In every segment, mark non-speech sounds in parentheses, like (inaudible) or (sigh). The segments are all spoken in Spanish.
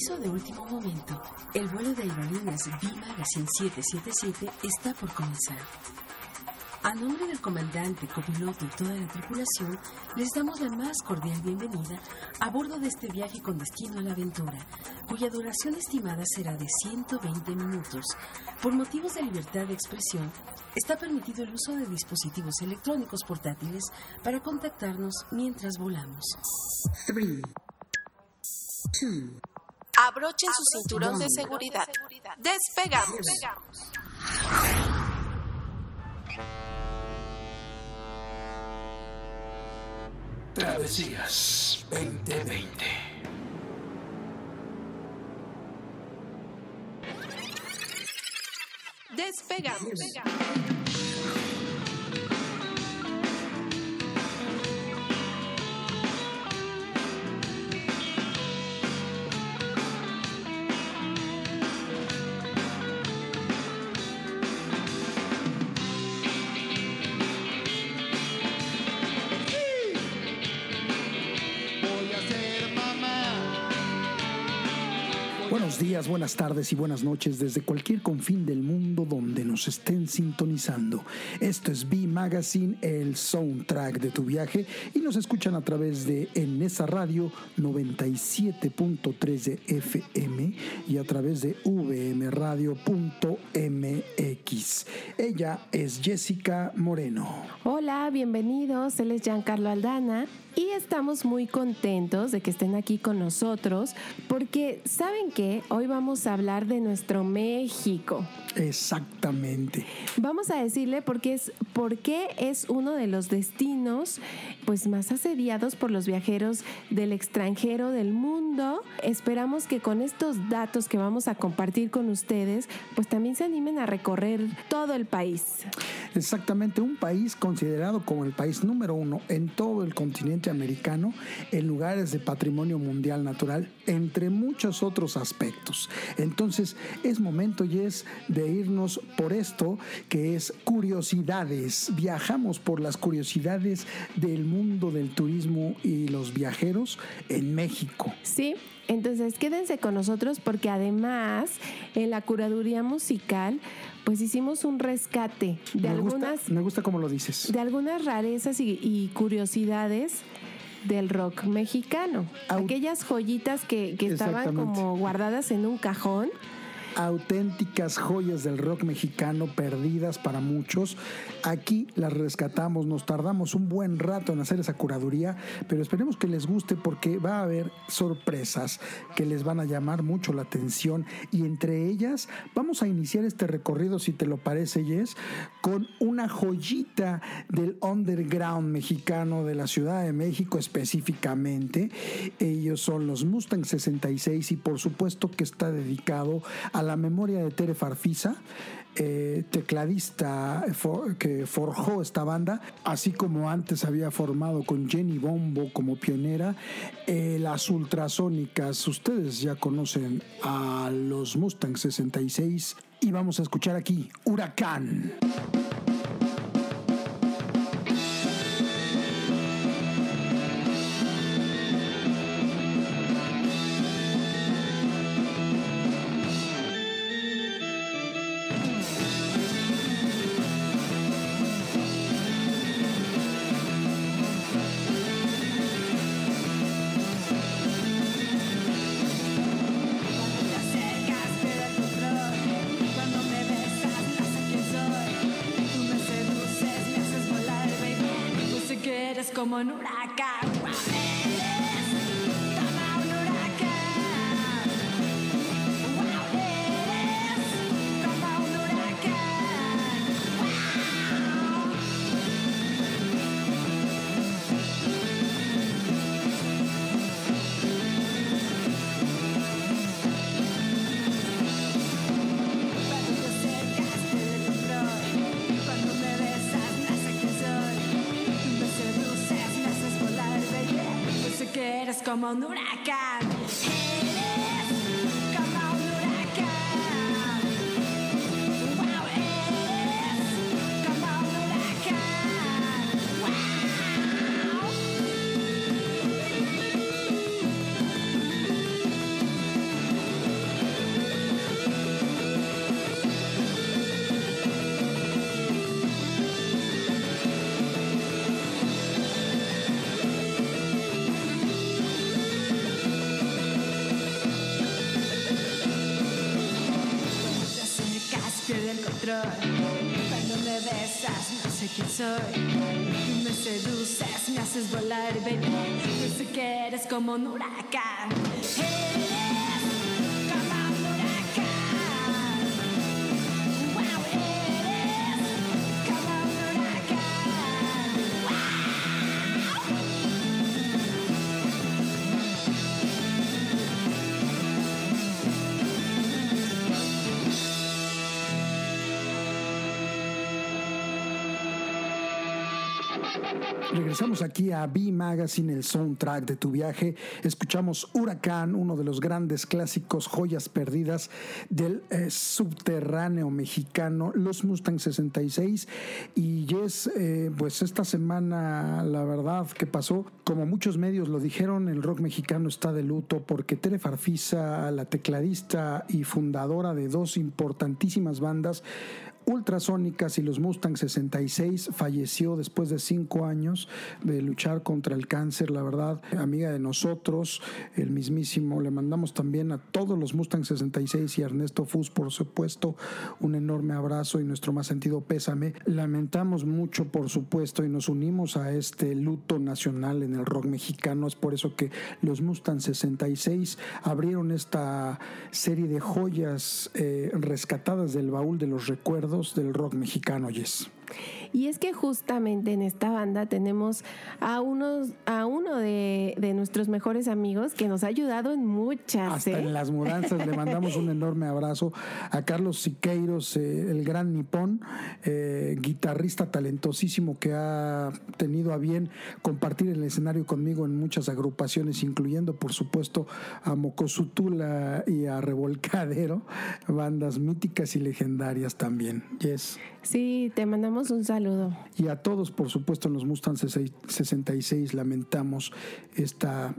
Aviso de último momento. El vuelo de aerolíneas B-Magazine 777 está por comenzar. A nombre del comandante, copiloto y toda la tripulación, les damos la más cordial bienvenida a bordo de este viaje con destino a la aventura, cuya duración estimada será de 120 minutos. Por motivos de libertad de expresión, está permitido el uso de dispositivos electrónicos portátiles para contactarnos mientras volamos. 3, Abrochen su cinturón de seguridad. Despegamos. Travesías 2020. Despegamos. Buenas tardes y buenas noches desde cualquier confín del mundo donde nos estén sintonizando. Esto es B Magazine, el soundtrack de tu viaje y nos escuchan a través de en esa radio 97.3 de FM y a través de vmradio.mx. Ella es Jessica Moreno. Hola, bienvenidos. Él es Giancarlo Aldana y estamos muy contentos de que estén aquí con nosotros porque, ¿saben qué? Hoy vamos a hablar de nuestro México. Exactamente. Vamos a decirle por qué es, por qué es uno de los destinos pues, más asediados por los viajeros del extranjero del mundo. Esperamos que con estos datos que vamos a compartir con ustedes, pues también se animen a recorrer todo el país. Exactamente, un país considerado como el país número uno en todo el continente americano en lugares de patrimonio mundial natural, entre muchos otros aspectos. Entonces, es momento y es de irnos por esto que es curiosidades. Viajamos por las curiosidades del mundo del turismo y los viajeros en México. Sí, entonces quédense con nosotros porque además en la curaduría musical pues hicimos un rescate de algunas... me gusta cómo lo dices. De algunas rarezas y, curiosidades del rock mexicano. Aquellas joyitas que, que estaban como guardadas en un cajón auténticas joyas del rock mexicano perdidas para muchos. Aquí las rescatamos, nos tardamos un buen rato en hacer esa curaduría, pero esperemos que les guste porque va a haber sorpresas que les van a llamar mucho la atención y entre ellas vamos a iniciar este recorrido, si te lo parece, Jess, con una joyita del underground mexicano de la Ciudad de México específicamente. Ellos son los Mustang 66 y por supuesto que está dedicado a a la memoria de Tere Farfisa, eh, tecladista que forjó esta banda, así como antes había formado con Jenny Bombo como pionera, eh, las ultrasónicas. Ustedes ya conocen a los Mustang 66 y vamos a escuchar aquí Huracán. Como en huracán. Como un Regresamos aquí a B Magazine, el soundtrack de tu viaje. Escuchamos Huracán, uno de los grandes clásicos, joyas perdidas del eh, subterráneo mexicano, los Mustang 66. Y Yes, eh, pues esta semana, la verdad que pasó, como muchos medios lo dijeron, el rock mexicano está de luto porque Tere Farfisa, la tecladista y fundadora de dos importantísimas bandas, Ultrasónicas y los Mustang 66 falleció después de cinco años de luchar contra el cáncer, la verdad, amiga de nosotros, el mismísimo, le mandamos también a todos los Mustang 66 y Ernesto Fus, por supuesto, un enorme abrazo y nuestro más sentido pésame. Lamentamos mucho, por supuesto, y nos unimos a este luto nacional en el rock mexicano, es por eso que los Mustang 66 abrieron esta serie de joyas eh, rescatadas del baúl de los recuerdos del rock mexicano, Yes. Y es que justamente en esta banda tenemos a unos, a uno de, de nuestros mejores amigos que nos ha ayudado en muchas. Hasta ¿eh? en las mudanzas le mandamos un enorme abrazo a Carlos Siqueiros, eh, el gran nipón, eh, guitarrista talentosísimo que ha tenido a bien compartir el escenario conmigo en muchas agrupaciones, incluyendo por supuesto a Mocosutula y a Revolcadero, bandas míticas y legendarias también. Yes. Sí, te mandamos un saludo. Y a todos, por supuesto, en los Mustang 66 lamentamos esta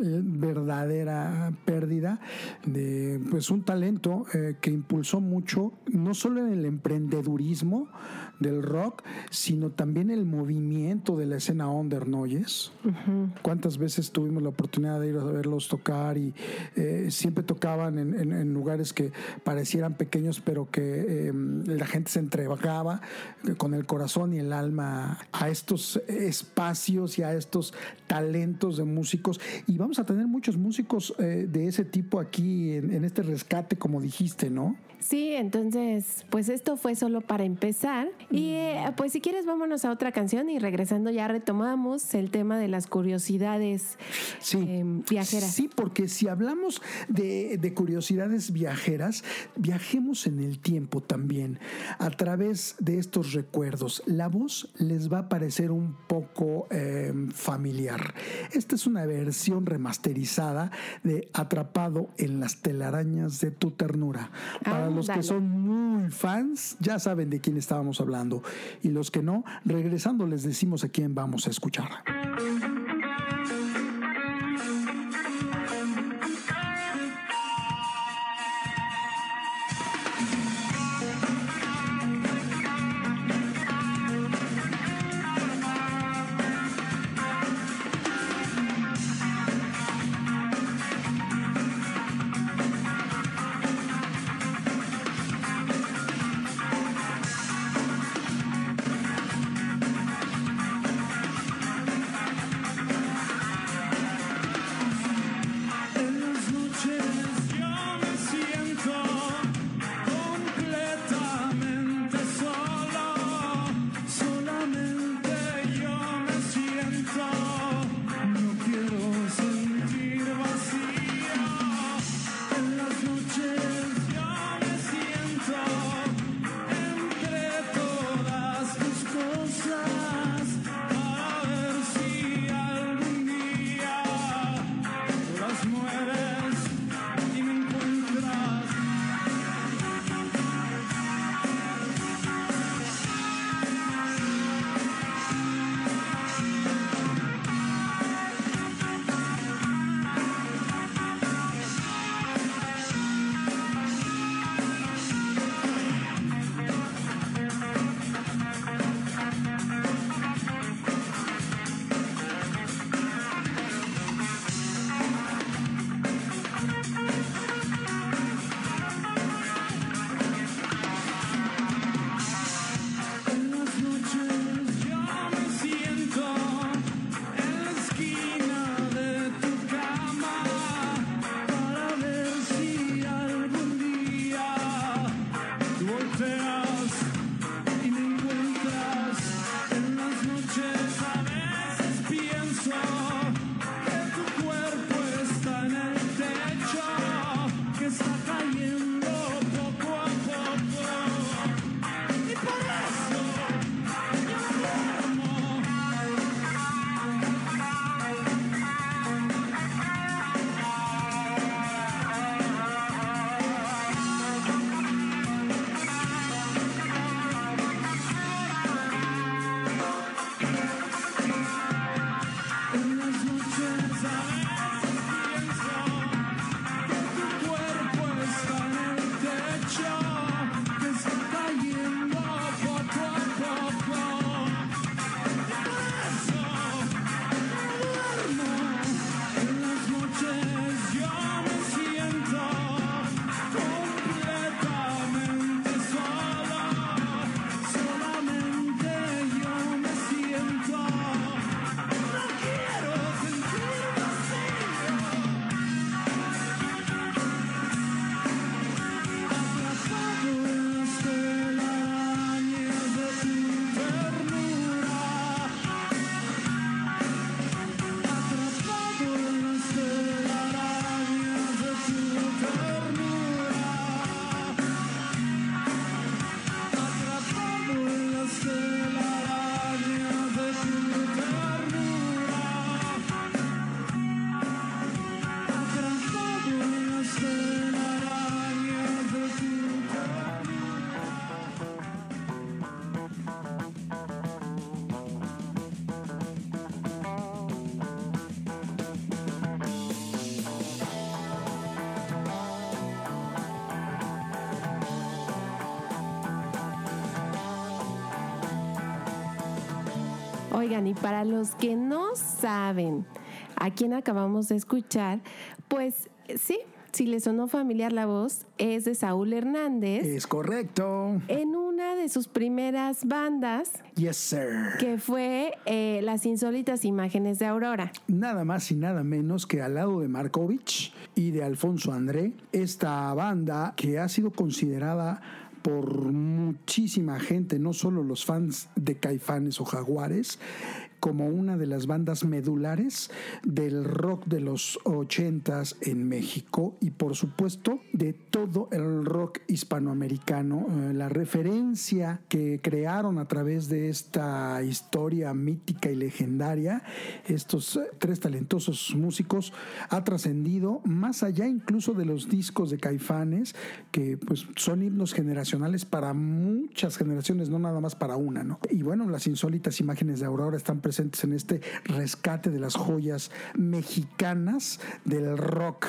verdadera pérdida de pues un talento eh, que impulsó mucho, no solo en el emprendedurismo del rock, sino también el movimiento de la escena under, ¿no oyes? ¿Cuántas veces tuvimos la oportunidad de ir a verlos tocar y eh, siempre tocaban en, en- en lugares que parecieran pequeños, pero que eh, la gente se entregaba con el corazón y el alma a estos espacios y a estos talentos de músicos? Y vamos a tener muchos músicos eh, de ese tipo aquí en, en este rescate, como dijiste, ¿no? Sí, entonces, pues esto fue solo para empezar. Y eh, pues si quieres, vámonos a otra canción y regresando ya retomamos el tema de las curiosidades Sí. eh, viajeras. Sí, porque si hablamos de, de curiosidades viajeras, viajemos en el tiempo también, a través de estos recuerdos. La voz les va a parecer un poco eh, familiar. Esta es una versión remasterizada de Atrapado en las telarañas de tu ternura. Para los que son muy fans, ya saben de quién estábamos hablando. Y los que no, regresando les decimos a quién vamos a escuchar. Oigan, y para los que no saben a quién acabamos de escuchar, pues sí, si les sonó familiar la voz, es de Saúl Hernández. Es correcto. En una de sus primeras bandas. Yes, sir. Que fue eh, Las Insólitas Imágenes de Aurora. Nada más y nada menos que al lado de Markovich y de Alfonso André, esta banda que ha sido considerada por muchísima gente, no solo los fans de Caifanes o Jaguares, como una de las bandas medulares del rock de los ochentas en México y por supuesto de todo el rock hispanoamericano. Eh, la referencia que crearon a través de esta historia mítica y legendaria, estos eh, tres talentosos músicos, ha trascendido más allá incluso de los discos de Caifanes, que pues son himnos generacionales para muchas generaciones, no nada más para una, ¿no? Y bueno, las insólitas imágenes de Aurora están presentes en este rescate de las joyas mexicanas del rock.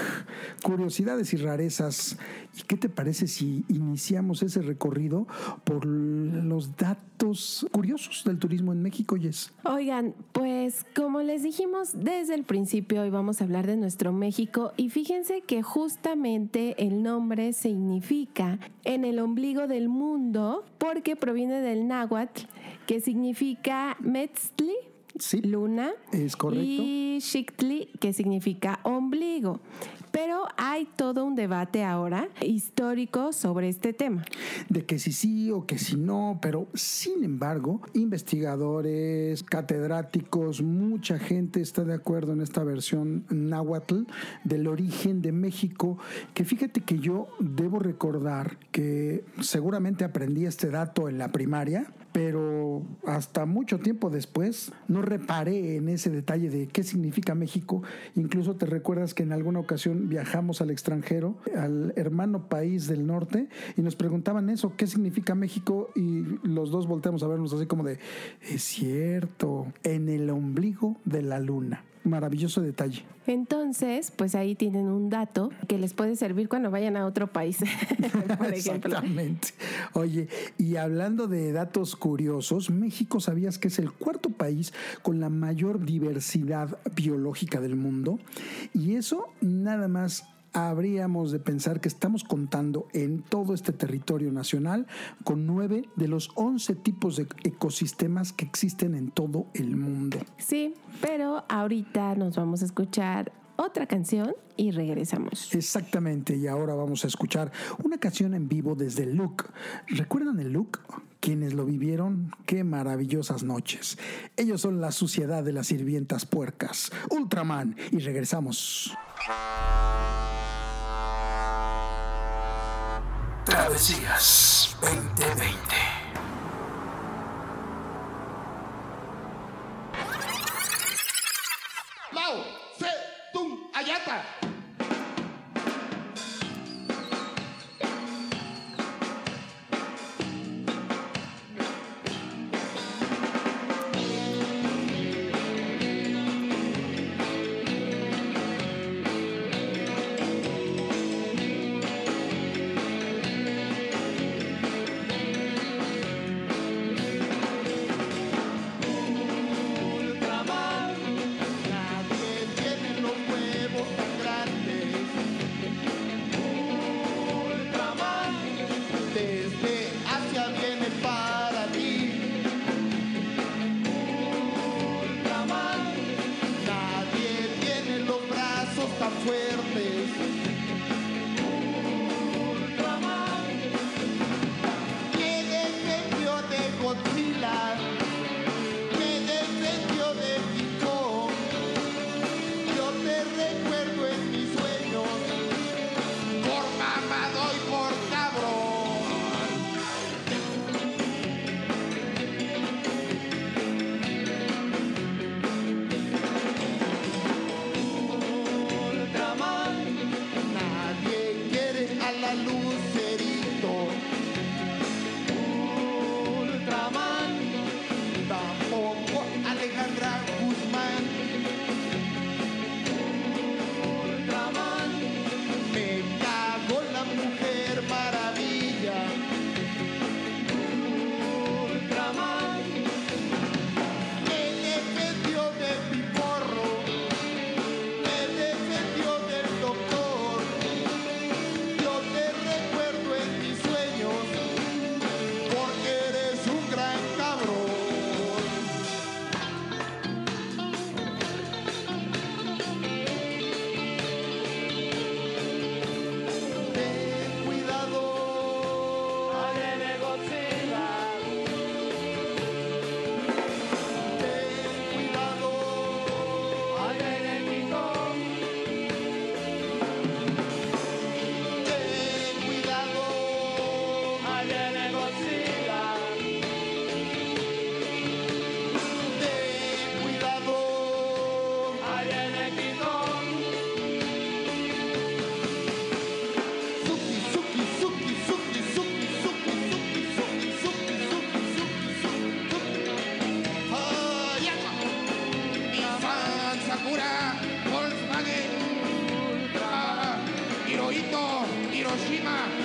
Curiosidades y rarezas. ¿Y qué te parece si iniciamos ese recorrido por los datos curiosos del turismo en México, Yes? Oigan, pues como les dijimos desde el principio, hoy vamos a hablar de nuestro México y fíjense que justamente el nombre significa en el ombligo del mundo porque proviene del náhuatl que significa Metzli, Sí, luna, es correcto. y Xictli, que significa ombligo. Pero hay todo un debate ahora histórico sobre este tema. de que si sí o que si no, pero sin embargo, investigadores, catedráticos, mucha gente está de acuerdo en esta versión náhuatl del origen de México, que fíjate que yo debo recordar que seguramente aprendí este dato en la primaria, pero hasta mucho tiempo después no reparé en ese detalle de qué significa México. Incluso te recuerdas que en alguna ocasión viajamos al extranjero, al hermano país del norte, y nos preguntaban eso, ¿qué significa México? Y los dos volteamos a vernos así como de, es cierto, en el ombligo de la luna. Maravilloso detalle. Entonces, pues ahí tienen un dato que les puede servir cuando vayan a otro país, (laughs) por ejemplo. Exactamente. Oye, y hablando de datos curiosos, México sabías que es el cuarto país con la mayor diversidad biológica del mundo. Y eso nada más habríamos de pensar que estamos contando en todo este territorio nacional con nueve de los once tipos de ecosistemas que existen en todo el mundo. Sí, pero ahorita nos vamos a escuchar otra canción y regresamos. Exactamente, y ahora vamos a escuchar una canción en vivo desde Look. ¿Recuerdan el Look? Quienes lo vivieron, qué maravillosas noches. Ellos son la suciedad de las sirvientas puercas. Ultraman, y regresamos. Travesías 2020. cima.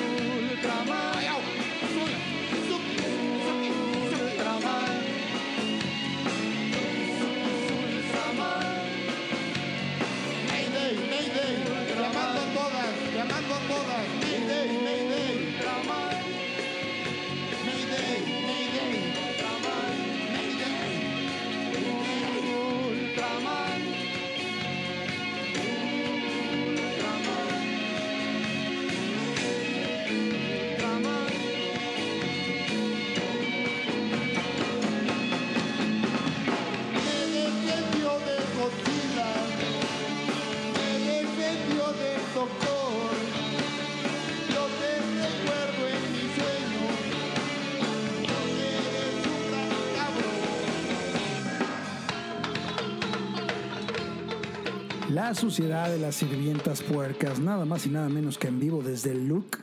La Sociedad de las Sirvientas Puercas, nada más y nada menos que en vivo desde el look.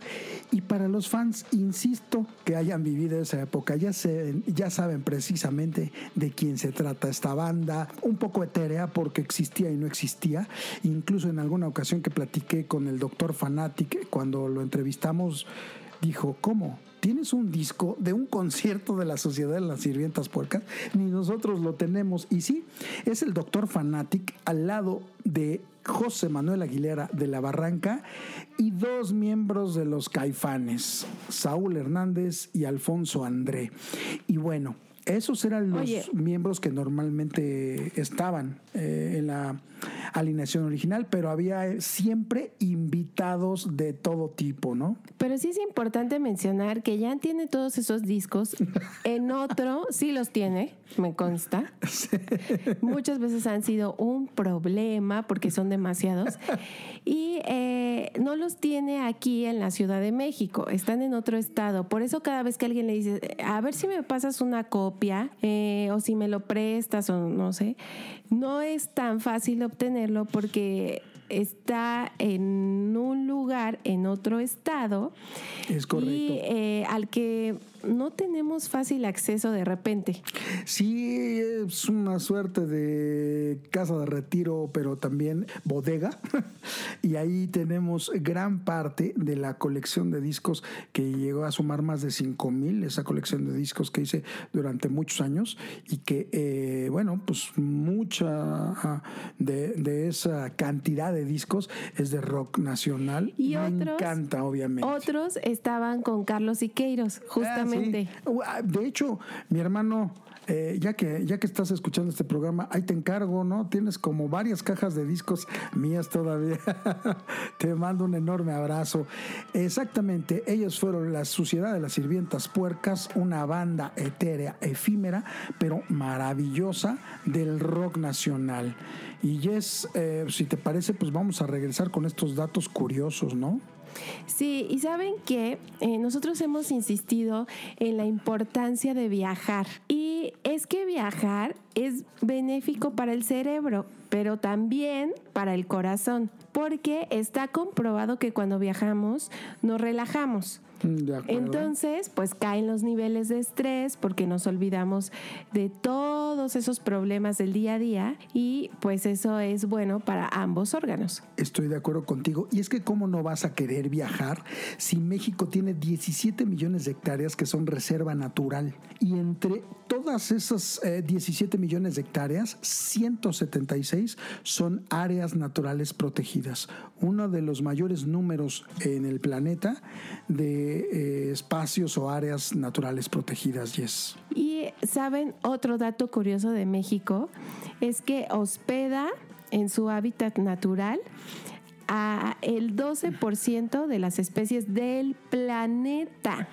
Y para los fans, insisto, que hayan vivido esa época, ya, se, ya saben precisamente de quién se trata esta banda, un poco etérea porque existía y no existía. Incluso en alguna ocasión que platiqué con el doctor Fanatic, cuando lo entrevistamos, dijo, ¿cómo? ¿Tienes un disco de un concierto de la Sociedad de las Sirvientas Puercas? Ni nosotros lo tenemos. Y sí, es el doctor Fanatic al lado de José Manuel Aguilera de la Barranca y dos miembros de los Caifanes, Saúl Hernández y Alfonso André. Y bueno, esos eran los Oye. miembros que normalmente estaban eh, en la alineación original, pero había eh, siempre invitados de todo tipo, ¿no? Pero sí es importante mencionar que Jan tiene todos esos discos. (laughs) En otro sí los tiene, me consta. Muchas veces han sido un problema porque son demasiados. Y eh, no los tiene aquí en la Ciudad de México, están en otro estado. Por eso cada vez que alguien le dice, a ver si me pasas una copia eh, o si me lo prestas o no sé, no es tan fácil obtenerlo porque está en un lugar, en otro estado. Es correcto. Y eh, al que no tenemos fácil acceso de repente. Sí, es una suerte de casa de retiro, pero también bodega. (laughs) y ahí tenemos gran parte de la colección de discos que llegó a sumar más de 5 mil, esa colección de discos que hice durante muchos años y que, eh, bueno, pues mucha ah, de, de esa cantidad de discos es de rock nacional. Y Me otros, encanta, obviamente. Otros estaban con Carlos Siqueiros, justamente. Ah, ah, De hecho, mi hermano, eh, ya, que, ya que estás escuchando este programa, ahí te encargo, ¿no? Tienes como varias cajas de discos mías todavía. (laughs) te mando un enorme abrazo. Exactamente, ellos fueron la Sociedad de las Sirvientas Puercas, una banda etérea, efímera, pero maravillosa del rock nacional. Y Jess, eh, si te parece, pues vamos a regresar con estos datos curiosos, ¿no? Sí, y saben que eh, nosotros hemos insistido en la importancia de viajar. Y es que viajar es benéfico para el cerebro, pero también para el corazón, porque está comprobado que cuando viajamos nos relajamos. Mm, De. Entonces, pues caen los niveles de estrés porque nos olvidamos de todos esos problemas del día a día y pues eso es bueno para ambos órganos. Estoy de acuerdo contigo. Y es que cómo no vas a querer viajar si México tiene 17 millones de hectáreas que son reserva natural. Y entre todas esas eh, 17 millones de hectáreas, 176 son áreas naturales protegidas. Uno de los mayores números en el planeta de eh, espacios o áreas naturales protegidas, Yes. Y saben, otro dato curioso de México es que hospeda en su hábitat natural a el 12% de las especies del planeta.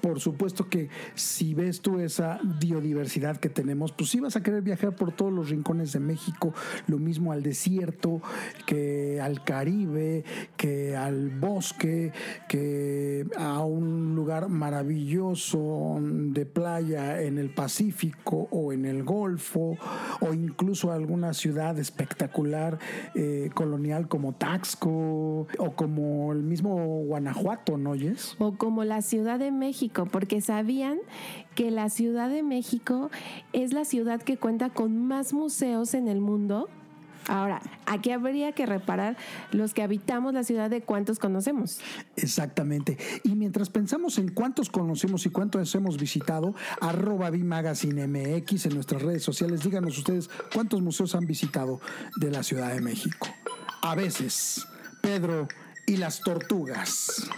Por supuesto que si ves tú esa biodiversidad que tenemos, pues sí vas a querer viajar por todos los rincones de México, lo mismo al desierto, que al Caribe, que al bosque, que a un lugar maravilloso de playa en el Pacífico o en el Golfo, o incluso a alguna ciudad espectacular eh, colonial como Taxco, o como el mismo Guanajuato, ¿no oyes? O como la Ciudad de México, porque sabían que la Ciudad de México es la ciudad que cuenta con más museos en el mundo. Ahora, aquí habría que reparar los que habitamos la ciudad de cuántos conocemos. Exactamente. Y mientras pensamos en cuántos conocemos y cuántos hemos visitado, arroba MX en nuestras redes sociales, díganos ustedes cuántos museos han visitado de la Ciudad de México. A veces, Pedro y las tortugas.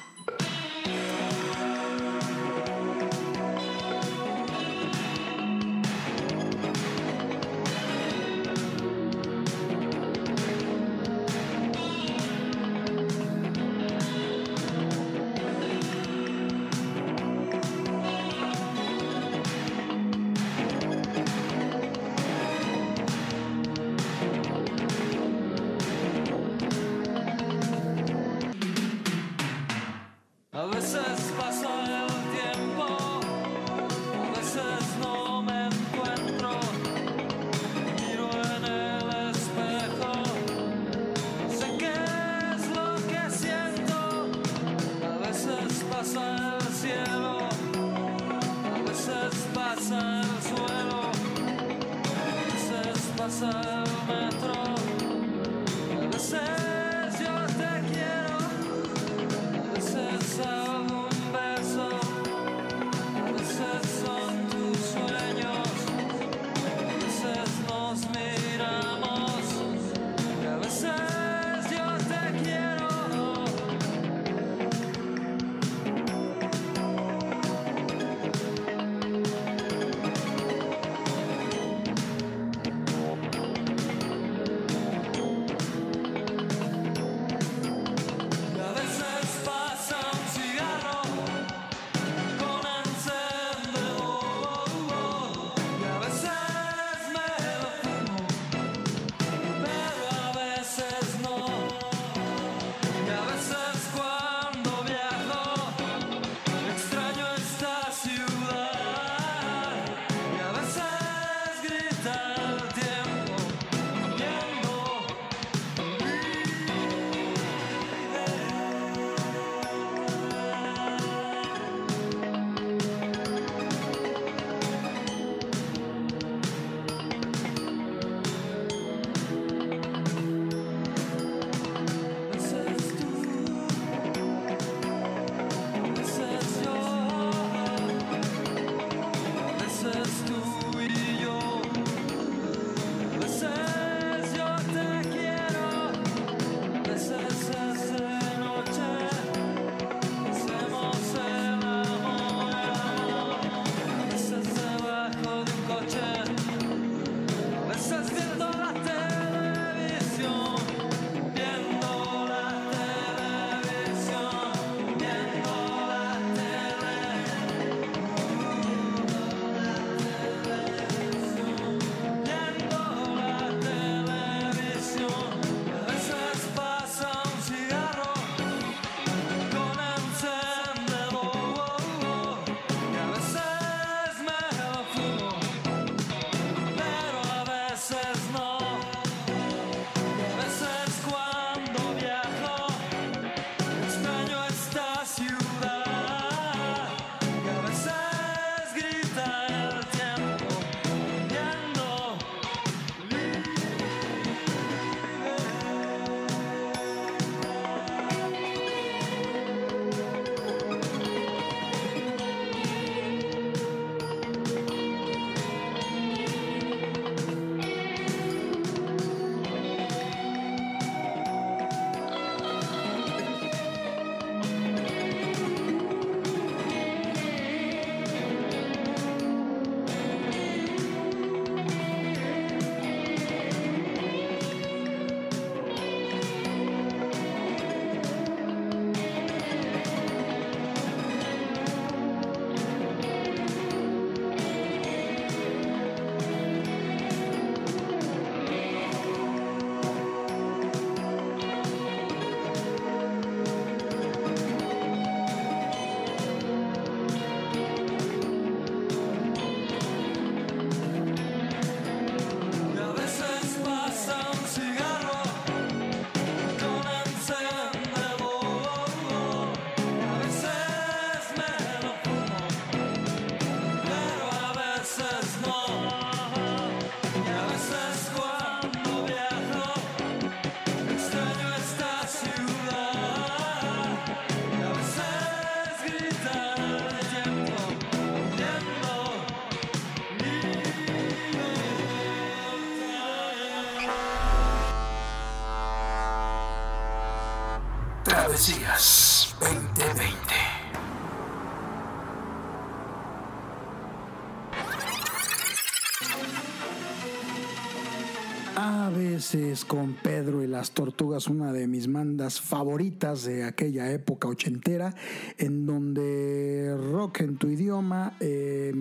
Con Pedro y las Tortugas, una de mis bandas favoritas de aquella época ochentera, en donde rock en tu idioma eh,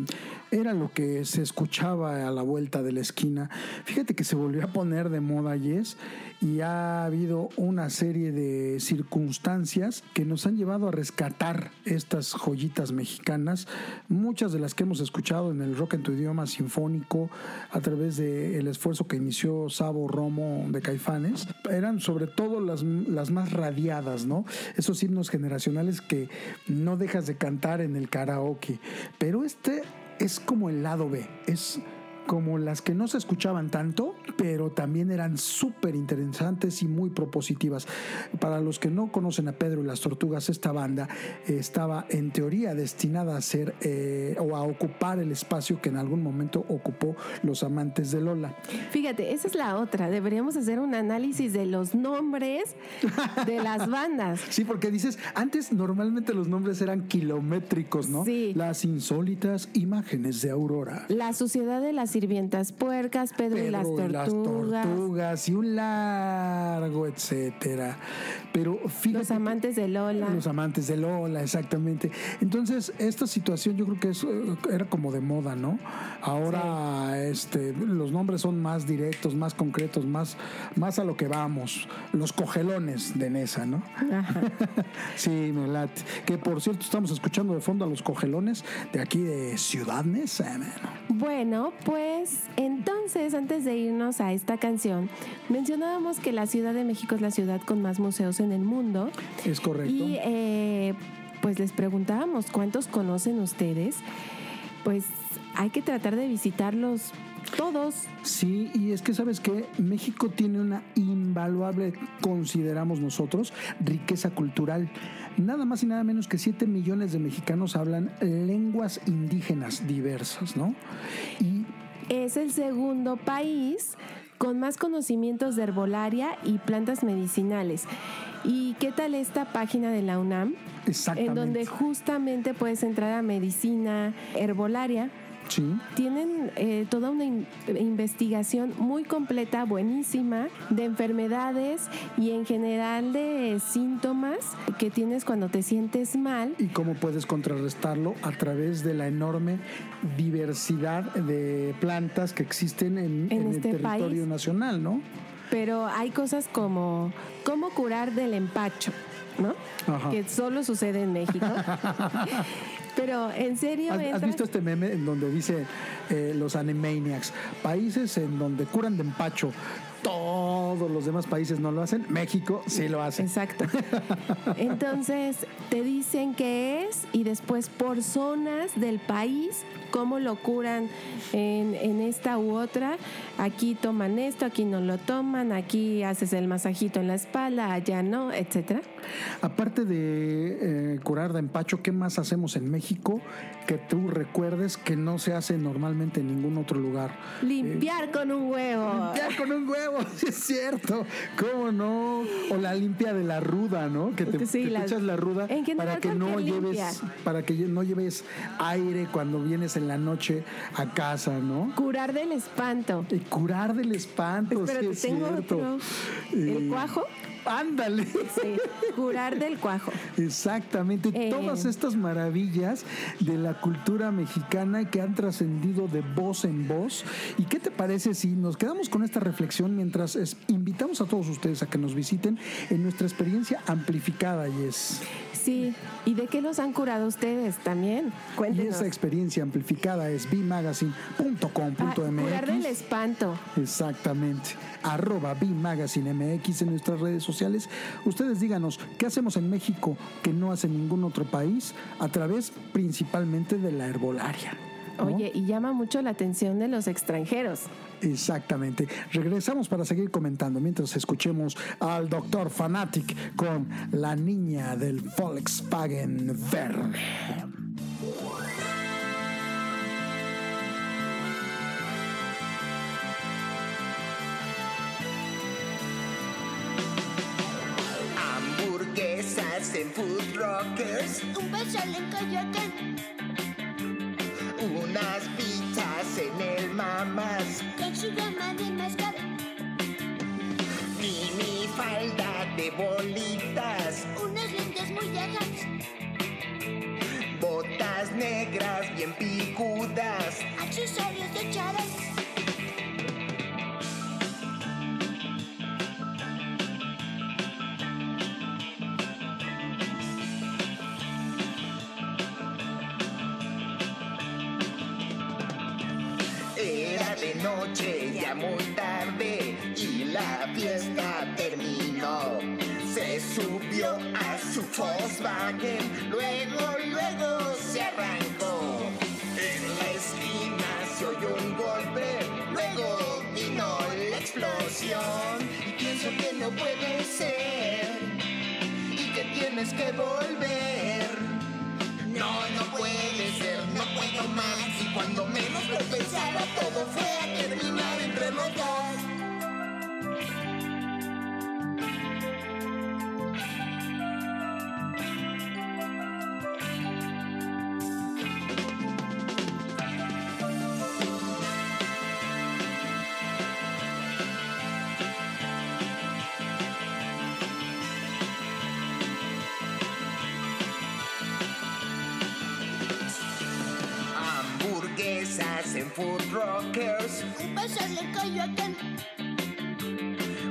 era lo que se escuchaba a la vuelta de la esquina. Fíjate que se volvió a poner de moda Yes y ha habido una serie de circunstancias que nos han llevado a rescatar estas joyitas mexicanas, muchas de las que hemos escuchado en el rock en tu idioma sinfónico a través del esfuerzo que inició Sabo Romo de Caifanes, eran sobre todo las, las más radiadas, ¿no? Esos himnos generacionales que no dejas de cantar en el karaoke. Pero este es como el lado B, es como las que no se escuchaban tanto, pero también eran súper interesantes y muy propositivas. Para los que no conocen a Pedro y las Tortugas, esta banda estaba en teoría destinada a ser eh, o a ocupar el espacio que en algún momento ocupó los amantes de Lola. Fíjate, esa es la otra. Deberíamos hacer un análisis de los nombres de las bandas. (laughs) Sí, porque dices, antes normalmente los nombres eran kilométricos, ¿no? Sí. Las insólitas imágenes de Aurora. La Sociedad de las Sirvientas Puercas, Pedro, y las Pedro y Tortugas. las tortugas y un largo etcétera. Pero fíjate Los amantes de Lola. Los amantes de Lola, exactamente. Entonces, esta situación yo creo que es, eh, era como de moda, ¿no? Ahora este, los nombres son más directos, más concretos, más, más a lo que vamos. Los cogelones de Nesa, ¿no? Ajá. (laughs) sí, me late. Que por cierto, estamos escuchando de fondo a los cogelones de aquí de Ciudad Nesa. Bueno, pues entonces, antes de irnos a esta canción, mencionábamos que la Ciudad de México es la ciudad con más museos en el mundo. Es correcto. Y eh, pues les preguntábamos cuántos conocen ustedes. Pues hay que tratar de visitarlos todos. Sí, y es que sabes que México tiene una invaluable, consideramos nosotros, riqueza cultural. Nada más y nada menos que 7 millones de mexicanos hablan lenguas indígenas diversas, ¿no? Y Es el segundo país con más conocimientos de herbolaria y plantas medicinales. ¿Y qué tal esta página de la UNAM? exactamente. En donde justamente puedes entrar a medicina herbolaria. Sí. Tienen eh, toda una in- investigación muy completa, buenísima, de enfermedades y en general de síntomas que tienes cuando te sientes mal. y cómo puedes contrarrestarlo a través de la enorme diversidad de plantas que existen en, En en el este territorio país. nacional, ¿no? Pero hay cosas como cómo curar del empacho, ¿no? Ajá. Que solo sucede en México. (laughs) Pero en serio, ¿Has, has visto este meme en donde dice eh, los Animaniacs? Países en donde curan de empacho. Todos los demás países no lo hacen. México sí lo hace. Exacto. (laughs) Entonces te dicen qué es y después por zonas del país, cómo lo curan en, en esta u otra. Aquí toman esto, aquí no lo toman, aquí haces el masajito en la espalda, allá no, etcétera. Aparte de eh, curar de empacho, ¿qué más hacemos en México que tú recuerdes que no se hace normalmente en ningún otro lugar? Limpiar con un huevo. Limpiar con un huevo, (laughs) sí es cierto. ¿Cómo no? O la limpia de la ruda, ¿no? Que te, Sí, que te la- echas la ruda para que no lleves, limpia. para que no lleves aire cuando vienes en la noche a casa, ¿no? Curar del espanto. Y curar del espanto, Espérate, sí es tengo cierto. otro. ¿El Eh, cuajo? Ándale. Sí, curar del cuajo. Exactamente, Eh. todas estas maravillas de la cultura mexicana que han trascendido de voz en voz. ¿Y qué te parece si nos quedamos con esta reflexión mientras es- invitamos a todos ustedes a que nos visiten en nuestra experiencia amplificada, Yes? Sí, ¿y de qué los han curado ustedes también? Y Cuéntenos. esa experiencia amplificada es bmagazine.com.mx. Curar del espanto. Exactamente. Arroba Magazine MX en nuestras redes sociales. Ustedes díganos, ¿qué hacemos en México que no hace ningún otro país? A través principalmente de la herbolaria. Oye, y llama mucho la atención de los extranjeros. Exactamente. Regresamos para seguir comentando mientras escuchemos al doctor Fanatic con la niña del Volkswagen Verde. Hamburguesas en food rockers. Un pastel en kayak bolitas. Unas lentas muy largas. Botas negras bien picudas. Accesorios de charas. skateboard. food rockers. Un beso le cayó a Ken.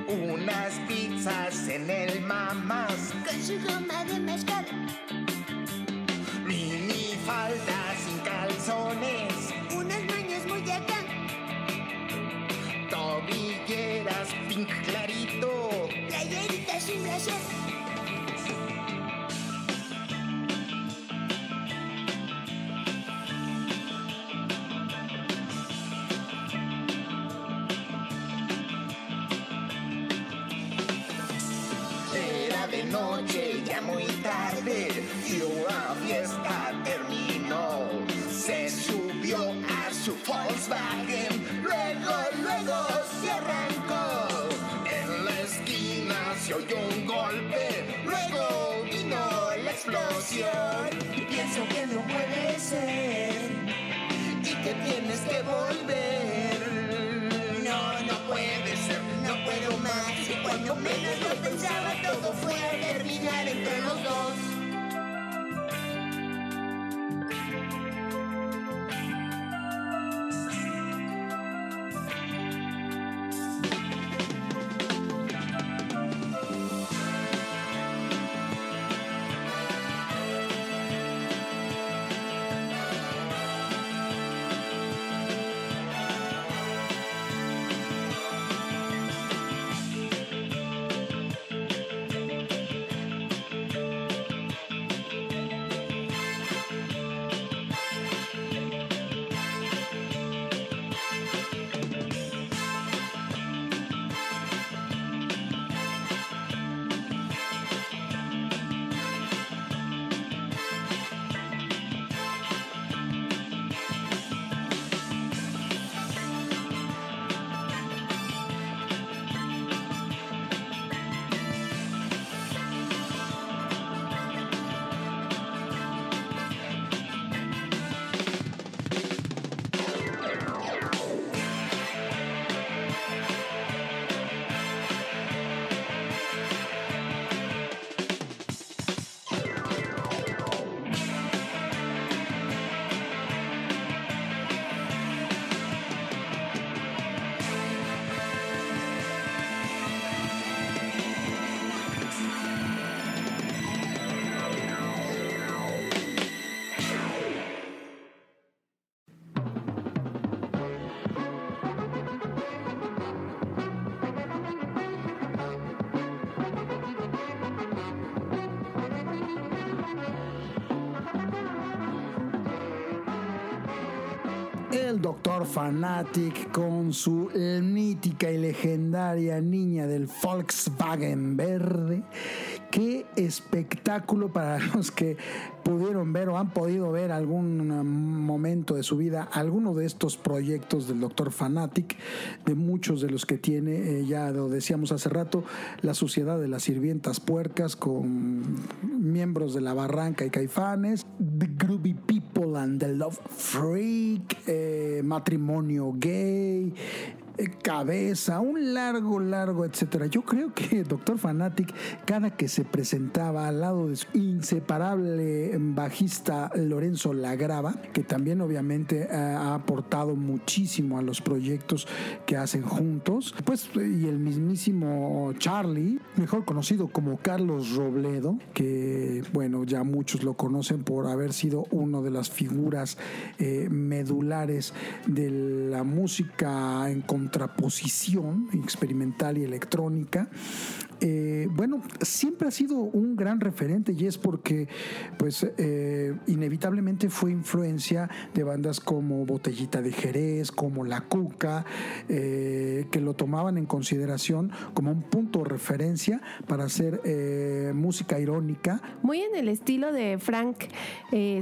Unas pizzas en el mamás. Con su Doctor Fanatic con su mítica y legendaria niña del Volkswagen verde. Qué espectáculo para (laughs) los que pudieron ver o han podido ver algún um, momento de su vida alguno de estos proyectos del Doctor Fanatic, de muchos de los que tiene, eh, ya lo decíamos hace rato, la Sociedad de las Sirvientas Puercas con miembros de la Barranca y Caifanes, The Groovy People and the Love Freak, eh, Matrimonio Gay, cabeza, un largo, largo, etcétera. Yo creo que Doctor Fanatic, cada que se presentaba al lado de su inseparable bajista Lorenzo Lagrava, que también obviamente eh, ha aportado muchísimo a los proyectos que hacen juntos, pues y el mismísimo Charlie, mejor conocido como Carlos Robledo, que bueno, ya muchos lo conocen por haber sido uno de las figuras eh, medulares de la música en contraposición experimental y electrónica. Eh, bueno, siempre ha sido un gran referente y es porque, pues, eh, inevitablemente fue influencia de bandas como Botellita de Jerez, como La Cuca, eh, que lo tomaban en consideración como un punto de referencia para hacer música irónica. Muy en el estilo de Frank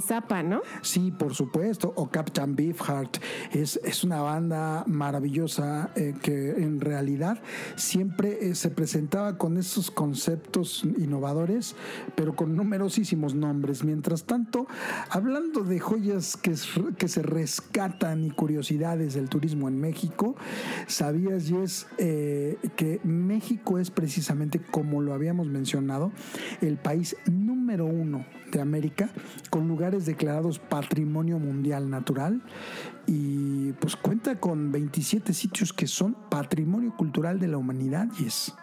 Zappa, ¿no? Sí, por supuesto, o Captain Beefheart. Es, es una banda maravillosa eh, que en realidad siempre eh, se presentaba con esos conceptos innovadores, pero con numerosísimos nombres. Mientras tanto, hablando de joyas que, que se rescatan y curiosidades del turismo en México, ¿sabías, eh, que México es precisamente, como lo habíamos mencionado, el país número uno América con lugares declarados Patrimonio Mundial Natural y pues cuenta con 27 sitios que son Patrimonio Cultural de la Humanidad y es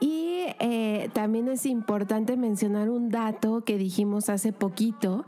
Y eh, también es importante mencionar un dato que dijimos hace poquito,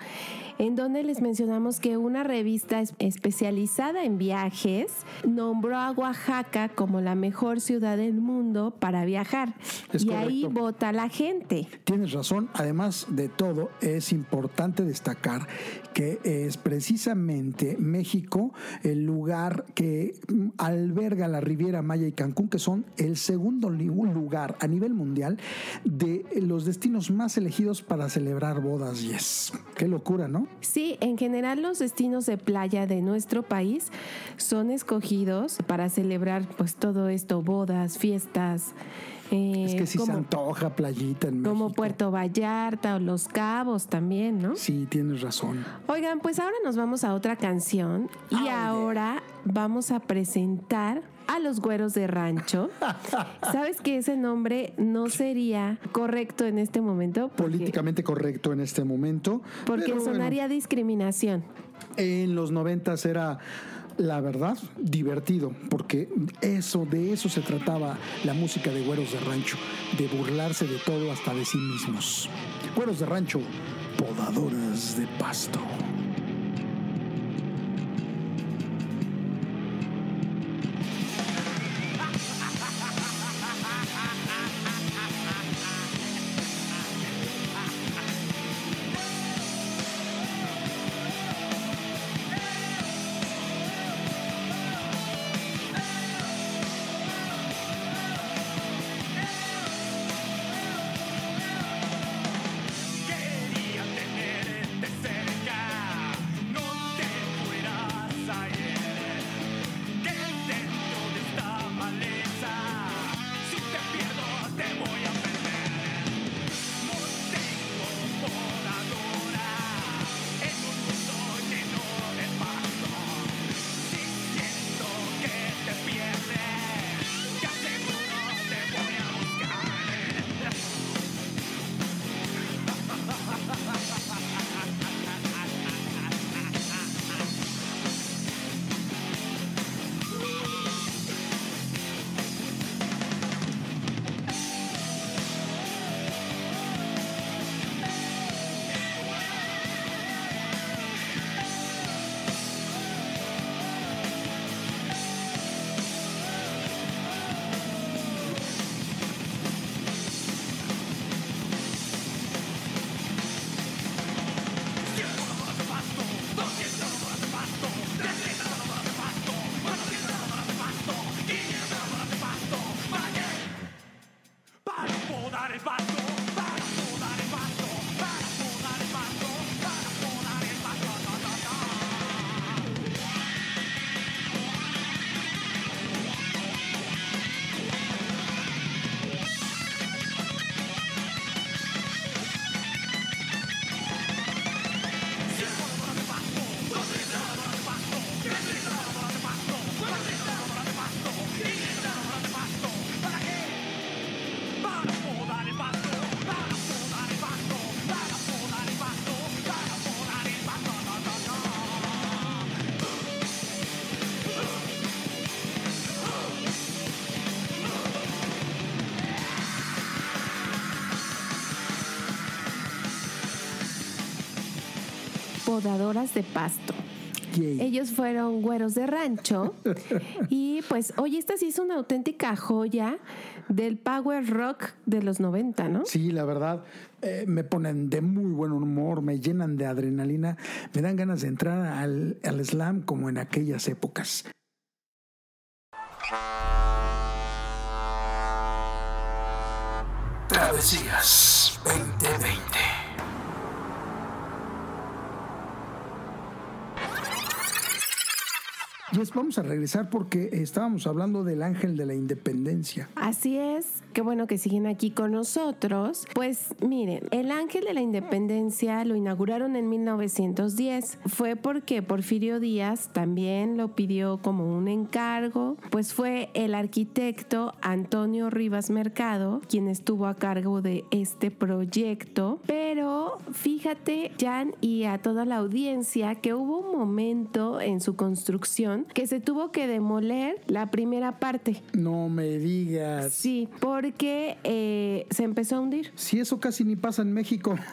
en donde les mencionamos que una revista es- especializada en viajes nombró a Oaxaca como la mejor ciudad del mundo para viajar. Es y ahí vota la gente. Tienes razón, además de todo, es importante destacar que es precisamente México el lugar que alberga la Riviera Maya y Cancún, que son el segundo lugar a nivel mundial de los destinos más elegidos para celebrar bodas. Yes. Qué locura, ¿no? Sí, en general los destinos de playa de nuestro país son escogidos para celebrar pues todo esto, bodas, fiestas. Eh, es que si se antoja playita en México. como Puerto Vallarta o Los Cabos también, ¿no? Sí, tienes razón. Oigan, pues ahora nos vamos a otra canción y ahora vamos a presentar a los güeros de rancho. (laughs) ¿Sabes que ese nombre no sería correcto en este momento? Porque, Políticamente correcto en este momento. porque bueno. sonaría discriminación. en los noventas era la verdad divertido porque eso de eso se trataba la música de güeros de rancho de burlarse de todo hasta de sí mismos. Güeros de rancho podadoras de pasto podadoras de pasto. Yay. Ellos fueron güeros de rancho (laughs) y pues, oye, esta sí es una auténtica joya del power rock de los 90, ¿no? Sí, la verdad, eh, me ponen de muy buen humor, me llenan de adrenalina, me dan ganas de entrar al, al slam como en aquellas épocas. Travesías 2020. Y es, vamos a regresar porque estábamos hablando del ángel de la independencia. Así es, qué bueno que siguen aquí con nosotros. Pues miren, el Ángel de la Independencia lo inauguraron en 1910. Fue porque Porfirio Díaz también lo pidió como un encargo, pues fue el arquitecto Antonio Rivas Mercado quien estuvo a cargo de este proyecto. Pero fíjate, Jan, y a toda la audiencia, que hubo un momento en su construcción que se tuvo que demoler la primera parte. No me digas. Sí, porque eh, se empezó a hundir. Si eso casi ni pasa en México. (laughs)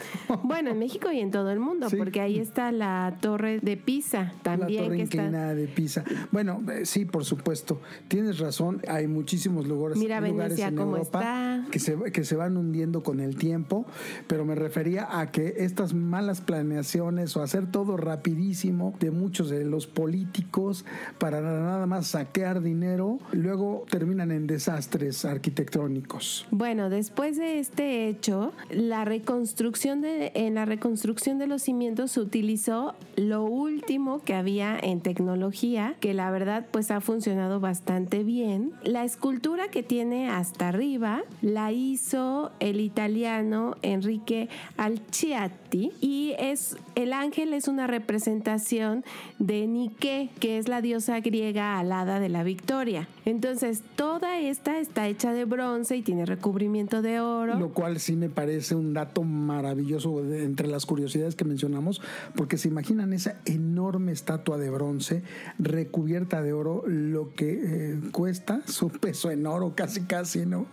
Bueno, en México y en todo el mundo, Sí. porque ahí está la torre de Pisa también. la torre que está, inclinada de Pisa. Bueno, eh, sí, por supuesto. Tienes razón. Hay muchísimos lugares, Mira lugares Venecia en cómo Europa está. Que, se, que se van hundiendo con el tiempo, pero me refería a que estas malas planeaciones o hacer todo rapidísimo de muchos de los políticos para nada más saquear dinero, luego terminan en desastres arquitectónicos. Bueno, después de este hecho, la reconstrucción de, en la reconstrucción de los cimientos se utilizó lo último que había en tecnología, que la verdad pues ha funcionado bastante bien. La escultura que tiene hasta arriba la hizo el italiano Enrique Alciati y es el ángel es una representación de Nike, que es la diosa griega alada de la victoria. Entonces, toda esta está hecha de bronce y tiene recubrimiento de oro. Lo cual sí me parece un dato maravilloso de- entre las curiosidades que mencionamos, porque se imaginan esa enorme estatua de bronce recubierta de oro, lo que eh, cuesta (laughs) su peso en oro, casi casi, ¿no?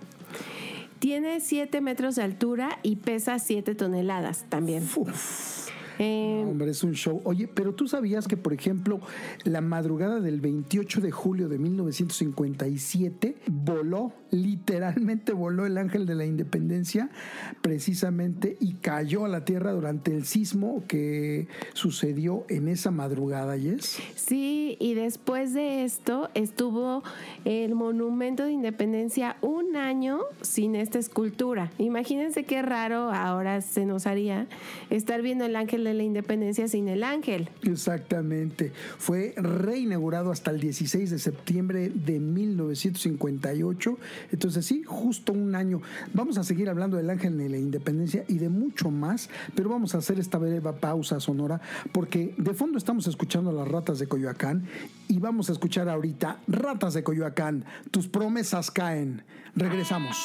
Tiene 7 metros de altura y pesa 7 toneladas también. Eh, Hombre, es un show. Oye, pero tú sabías que, por ejemplo, la madrugada del 28 de julio de 1957 voló, literalmente voló el ángel de la independencia, precisamente, y cayó a la tierra durante el sismo que sucedió en esa madrugada, ¿yes? Sí, y después de esto estuvo el Monumento de Independencia un año sin esta escultura. Imagínense qué raro ahora se nos haría estar viendo el ángel de la independencia sin el ángel. Exactamente. Fue reinaugurado hasta el 16 de septiembre de 1958. Entonces sí, justo un año. Vamos a seguir hablando del Ángel de la Independencia y de mucho más, pero vamos a hacer esta breve pausa sonora porque de fondo estamos escuchando a las ratas de Coyoacán y vamos a escuchar ahorita Ratas de Coyoacán, tus promesas caen. Regresamos.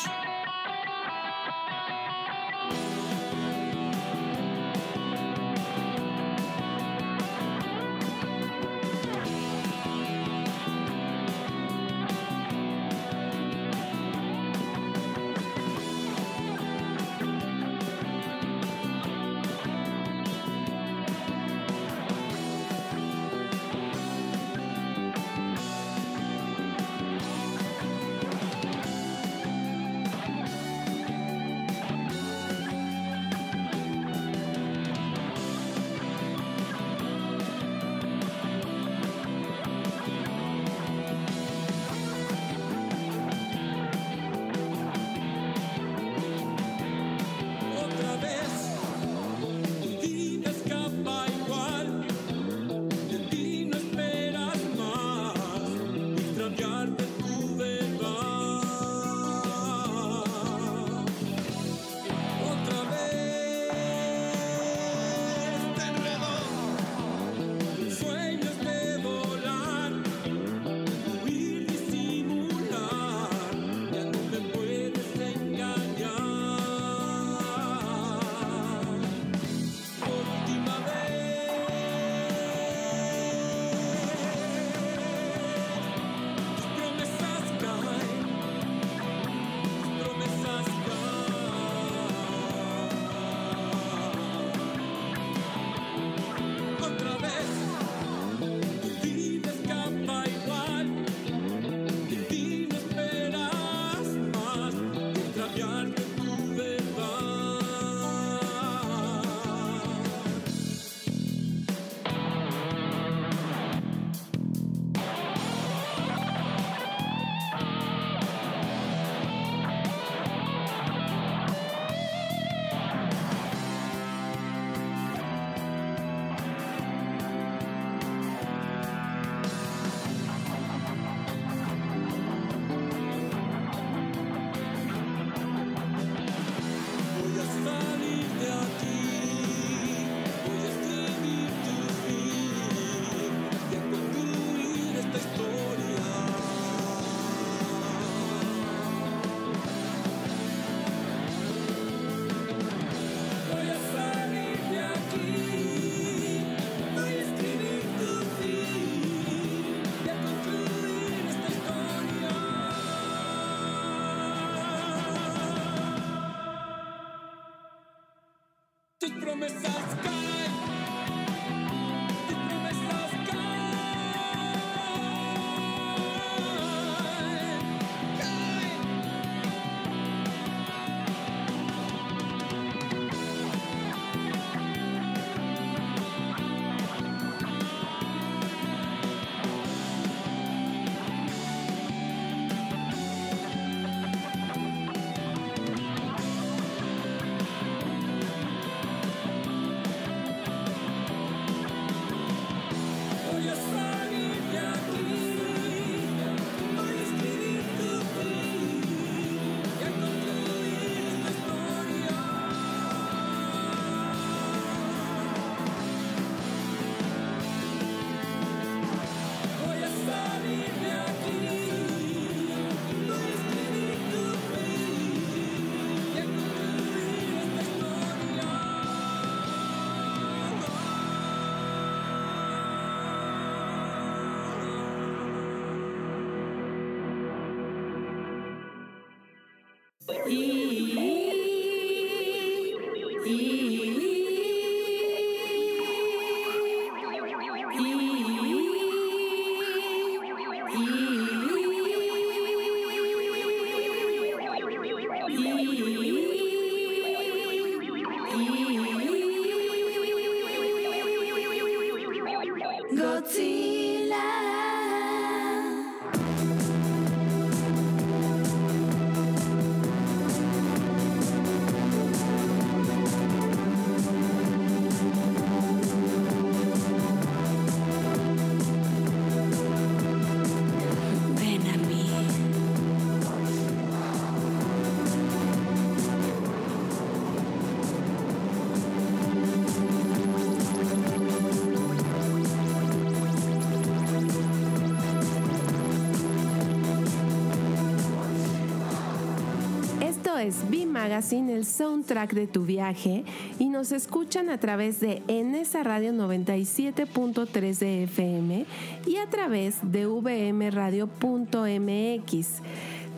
Es Magazine, el soundtrack de tu viaje, y nos escuchan a través de Enesa Radio 97.3 de FM y a través de vmradio.mx.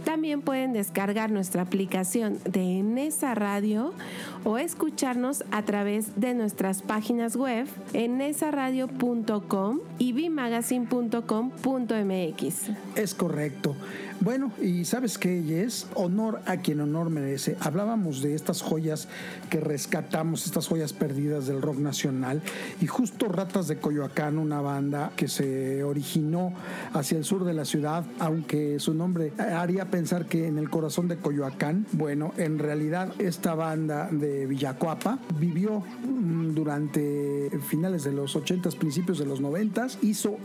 También pueden descargar nuestra aplicación de Enesa Radio o escucharnos a través de nuestras páginas web enesaradio.com y bimagazine.com.mx. Es correcto. Bueno, y sabes qué es honor a quien honor merece. Hablábamos de estas joyas que rescatamos, estas joyas perdidas del rock nacional, y justo Ratas de Coyoacán, una banda que se originó hacia el sur de la ciudad, aunque su nombre haría pensar que en el corazón de Coyoacán, bueno, en realidad esta banda de Villacuapa vivió mm, durante finales de los 80s, principios de los 90s, hizo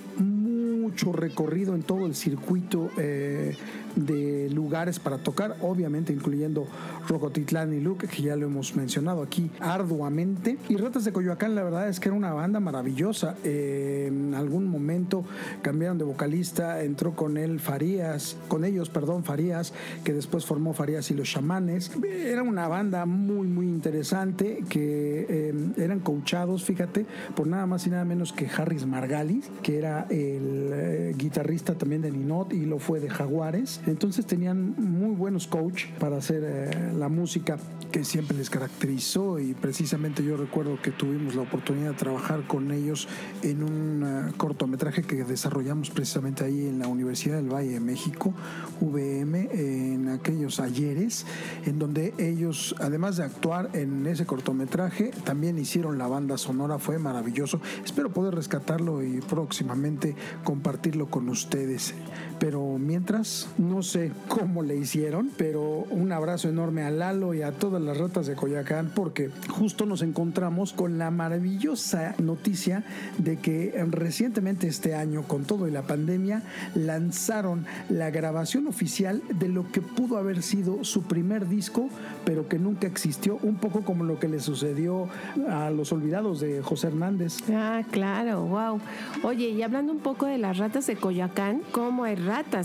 mucho recorrido en todo el circuito eh, de lugares para tocar, obviamente incluyendo Rocotitlán y Luque, que ya lo hemos mencionado aquí arduamente. Y Ratas de Coyoacán, la verdad es que era una banda maravillosa. Eh, en algún momento cambiaron de vocalista, entró con él Farías, con ellos, perdón, Farías, que después formó Farías y los Chamanes. Era una banda muy, muy interesante que eh, eran coachados, fíjate, por nada más y nada menos que Harris Margalis, que era el eh, guitarrista también de Ninot y lo fue de Jaguares. Entonces tenían muy buenos coach para hacer eh, la música que siempre les caracterizó y precisamente yo recuerdo que tuvimos la oportunidad de trabajar con ellos en un eh, cortometraje que desarrollamos precisamente ahí en la Universidad del Valle de México, VM, en aquellos ayeres, en donde ellos, además de actuar en ese cortometraje, también hicieron la banda sonora, fue maravilloso. Espero poder rescatarlo y próximamente compartirlo con ustedes. Pero mientras, no sé cómo le hicieron, pero un abrazo enorme a Lalo y a todas las ratas de Coyacán porque justo nos encontramos con la maravillosa noticia de que recientemente este año, con todo y la pandemia, lanzaron la grabación oficial de lo que pudo haber sido su primer disco, pero que nunca existió, un poco como lo que le sucedió a los olvidados de José Hernández. Ah, claro, wow. Oye, y hablando un poco de las ratas de Coyoacán, ¿cómo hay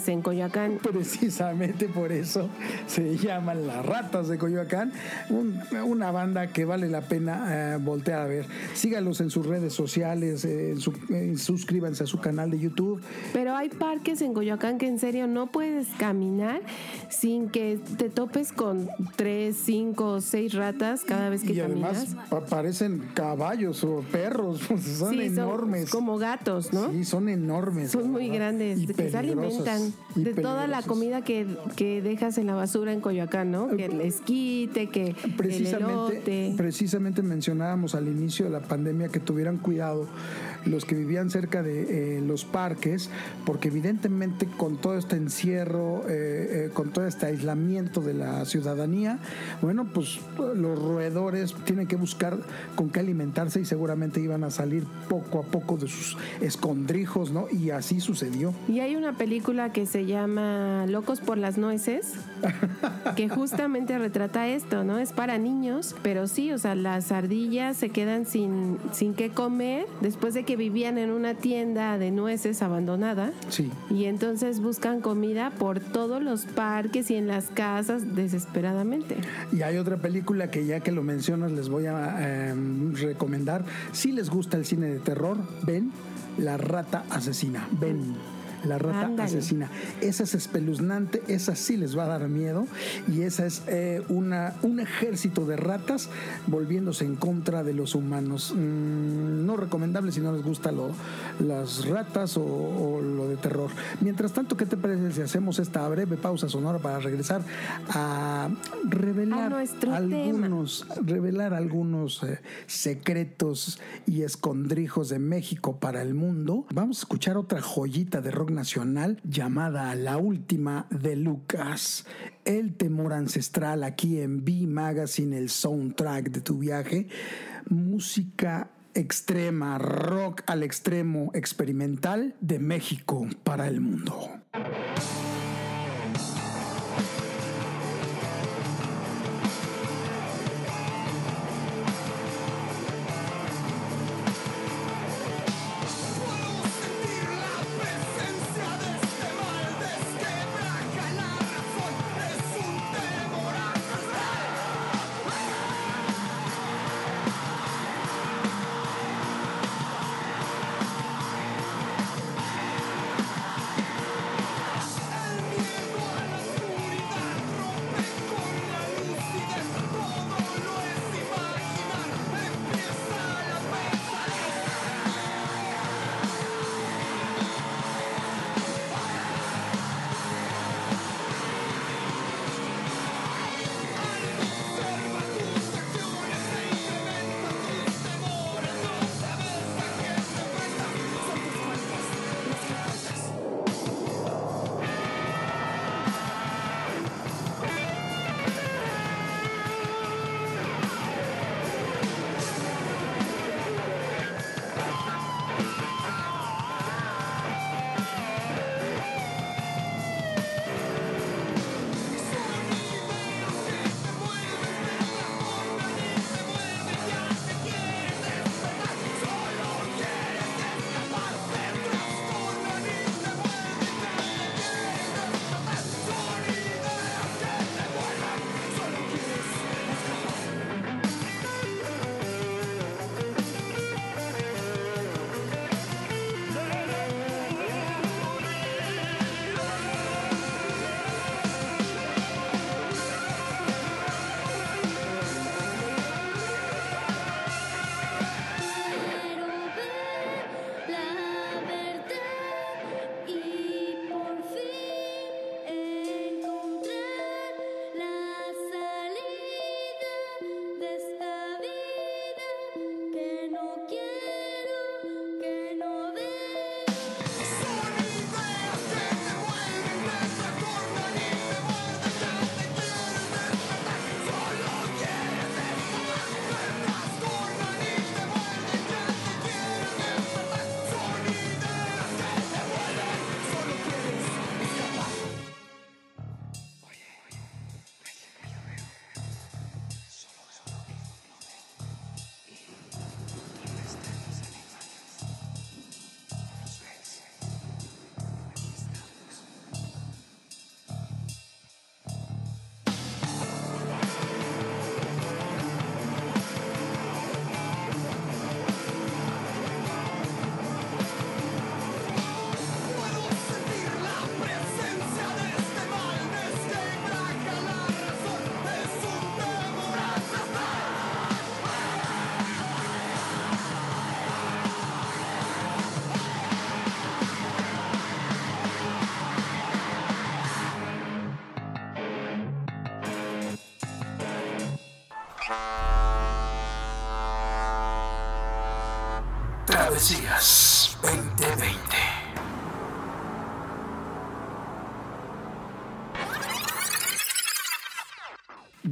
en Coyoacán? Precisamente por eso se llaman las ratas de Coyoacán, un- una banda que vale la pena eh, voltear a ver. Sígalos en sus redes sociales, eh, en su- eh, suscríbanse a su canal de YouTube. Pero hay parques en Coyoacán que en serio no puedes caminar sin que te topes con tres, cinco o seis ratas cada vez que Y además caminas. pa- parecen caballos o perros, (laughs) son Sí, enormes. como gatos, ¿no? Sí, son enormes. Son muy grandes, Y alimentan de toda la comida que, que dejas en la basura en Coyoacán, ¿no? Que el esquite, que el Precisamente, elote. precisamente mencionábamos al inicio de la pandemia que tuvieran cuidado los que vivían cerca de eh, los parques, porque evidentemente con todo este encierro, eh, eh, con todo este aislamiento de la ciudadanía, bueno, pues los roedores tienen que buscar con qué alimentarse y seguramente iban a salir poco a poco de sus escondrijos, ¿no? Y así sucedió. Y hay una película que se llama Locos por las nueces, (laughs) que justamente retrata esto, ¿no? Es para niños, pero sí, o sea, las ardillas se quedan sin, sin qué comer después de que vivían en una tienda de nueces abandonada. Sí. Y entonces buscan comida por todos los parques y en las casas desesperadamente. Y hay otra película que ya que lo mencionas les voy a eh, recomendar. Si les gusta el cine de terror, ven La Rata Asesina. Ven. La rata Ándale. asesina. Esa es espeluznante, esa sí les va a dar miedo. Y esa es eh, una, un ejército de ratas volviéndose en contra de los humanos. Mm, no recomendable si no les gusta lo, las ratas o, o lo de terror. Mientras tanto, ¿qué te parece si hacemos esta breve pausa sonora para regresar a revelar A algunos, revelar algunos eh, secretos y escondrijos de México para el mundo? Vamos a escuchar otra joyita de rock nacional llamada La Última de Lucas. El temor ancestral aquí en B Magazine, el soundtrack de tu viaje. Música extrema, rock al extremo experimental de México para el mundo.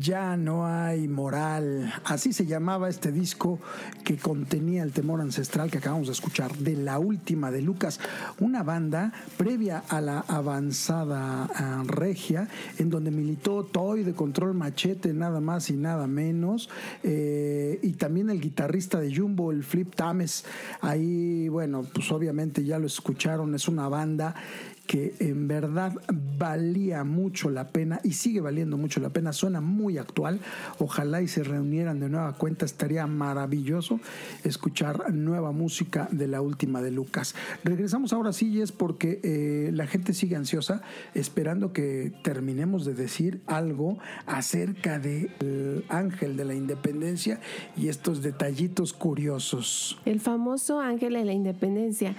Ya no hay moral. Así se llamaba este disco que contenía el temor ancestral que acabamos de escuchar de la última de Lucas, una banda previa a la avanzada ah, regia, en donde militó Toy de Control Machete, nada más y nada menos, eh, y también el guitarrista de Jumbo, el Flip Tames. Ahí, bueno, pues obviamente ya lo escucharon, es una banda que en verdad valía mucho la pena y sigue valiendo mucho la pena, suena muy actual, ojalá y se reunieran de nueva cuenta, estaría maravilloso escuchar nueva música de la última de Lucas. Regresamos ahora sí, es porque eh, la gente sigue ansiosa, esperando que terminemos de decir algo acerca del ángel de la independencia y estos detallitos curiosos. El famoso ángel de la independencia.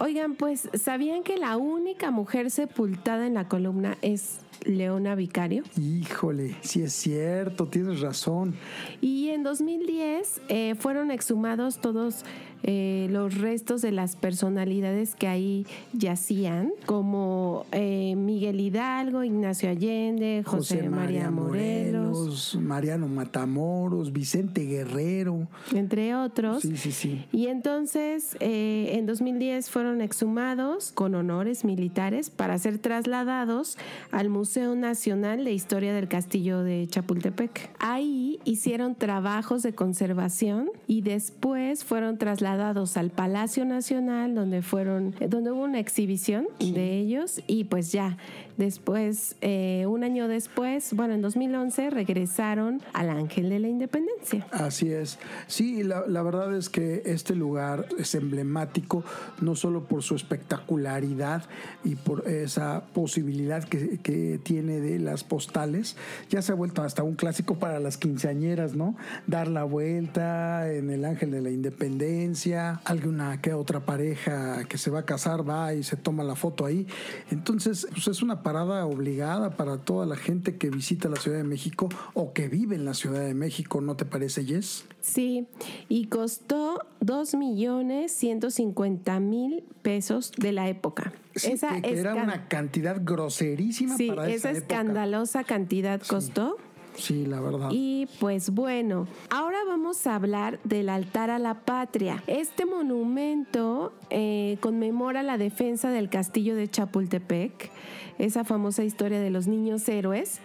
Oigan, pues, ¿sabían que la única mujer sepultada en la columna es Leona Vicario? Híjole, sí es cierto, tienes razón. Y en 2010 eh, fueron exhumados todos eh, los restos de las personalidades que ahí yacían, como eh, Miguel Hidalgo, Ignacio Allende, José, María Morelos, Mariano Matamoros, Vicente Guerrero. entre otros. Sí, sí, sí. Y entonces, eh, en 2010 fueron exhumados con honores militares para ser trasladados al Museo Nacional de Historia del Castillo de Chapultepec. Ahí hicieron trabajos de conservación y después fueron trasladados al Palacio Nacional, donde fueron, donde hubo una exhibición de ellos y pues ya después, eh, un año después, bueno, en 2011 regresaron al Ángel de la Independencia. Así es. Sí, la, la verdad es que este lugar es emblemático no solo por su espectacularidad y por esa posibilidad que, que tiene de las postales, ya se ha vuelto hasta un clásico para las quinceañeras, ¿no? Dar la vuelta en el Ángel de la Independencia, alguna que otra pareja que se va a casar va y se toma la foto ahí. Entonces, pues es una parada obligada para toda la gente que visita la Ciudad de México o que vive en la Ciudad de México, ¿no te parece, Jess? Sí, y costó 2 millones 150 mil pesos de la época. Sí, que era una cantidad groserísima sí, para esa esa época. escandalosa cantidad costó. Sí, la verdad. Y pues bueno, ahora vamos a hablar del altar a la patria. Este monumento eh, conmemora la defensa del castillo de Chapultepec, esa famosa historia de los niños héroes.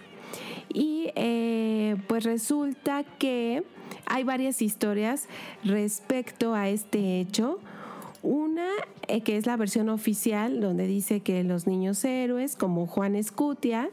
Y eh, pues resulta que hay varias historias respecto a este hecho. Una eh, que es la versión oficial, donde dice que los niños héroes, como Juan Escutia,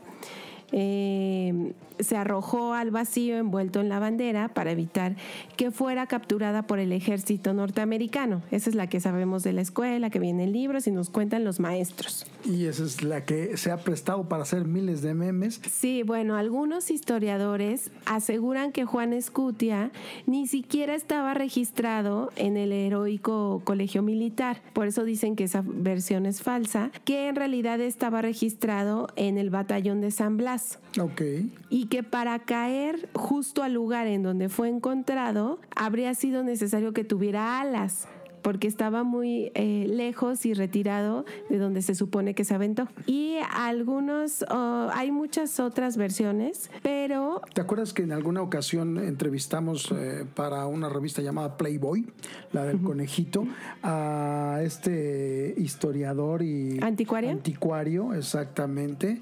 eh, se arrojó al vacío envuelto en la bandera para evitar que fuera capturada por el ejército norteamericano. Esa es la que sabemos de la escuela, que viene en libros y nos cuentan los maestros. Y esa es la que se ha prestado para hacer miles de memes. Sí, bueno, algunos historiadores aseguran que Juan Escutia ni siquiera estaba registrado en el heroico colegio militar. Por eso dicen que esa versión es falsa, que en realidad estaba registrado en el batallón de San Blas Ok. y que para caer justo al lugar en donde fue encontrado habría sido necesario que tuviera alas porque estaba muy eh, lejos y retirado de donde se supone que se aventó. Y algunos, oh, hay muchas otras versiones, pero ¿Te acuerdas que en alguna ocasión entrevistamos eh, para una revista llamada Playboy, la del conejito, a este historiador y ¿Anticuario? anticuario, exactamente,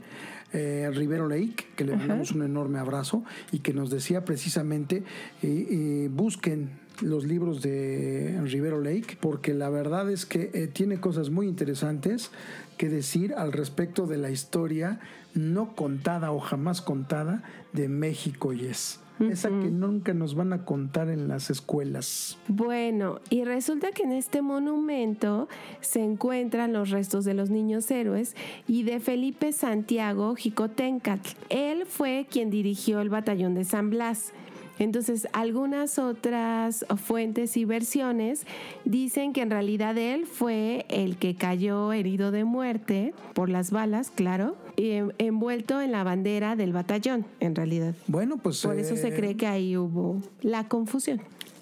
eh, Rivero Lake, que le mandamos un enorme abrazo y que nos decía precisamente eh, busquen los libros de Rivero Lake, porque la verdad es que eh, tiene cosas muy interesantes que decir al respecto de la historia no contada o jamás contada de México y es. Esa que nunca nos van a contar en las escuelas. Bueno, y resulta que en este monumento se encuentran los restos de los niños héroes y de Felipe Santiago Jicotencatl. Él fue quien dirigió el batallón de San Blas. Entonces, algunas otras fuentes y versiones dicen que en realidad él fue el que cayó herido de muerte por las balas, claro, eh, envuelto en la bandera del batallón, en realidad. Bueno, pues Por eso se eh, cree que ahí hubo la confusión.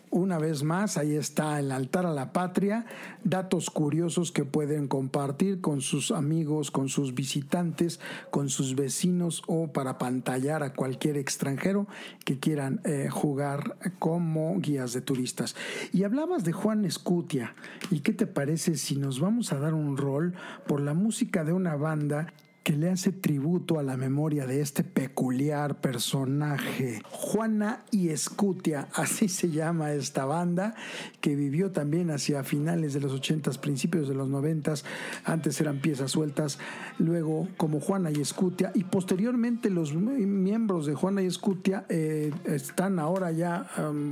Una vez más, ahí está el altar a la patria, datos curiosos que pueden compartir con sus amigos, con sus visitantes, con sus vecinos o para pantallar a cualquier extranjero que quieran eh, jugar como guías de turistas. Y hablabas de Juan Escutia, ¿y qué te parece si nos vamos a dar un rol por la música de una banda que le hace tributo a la memoria de este peculiar personaje. Juana y Escutia, así se llama esta banda, que vivió también hacia finales de los 80, principios de los 90, antes eran piezas sueltas, luego como Juana y Escutia, y posteriormente los miembros de Juana y Escutia eh, están ahora ya,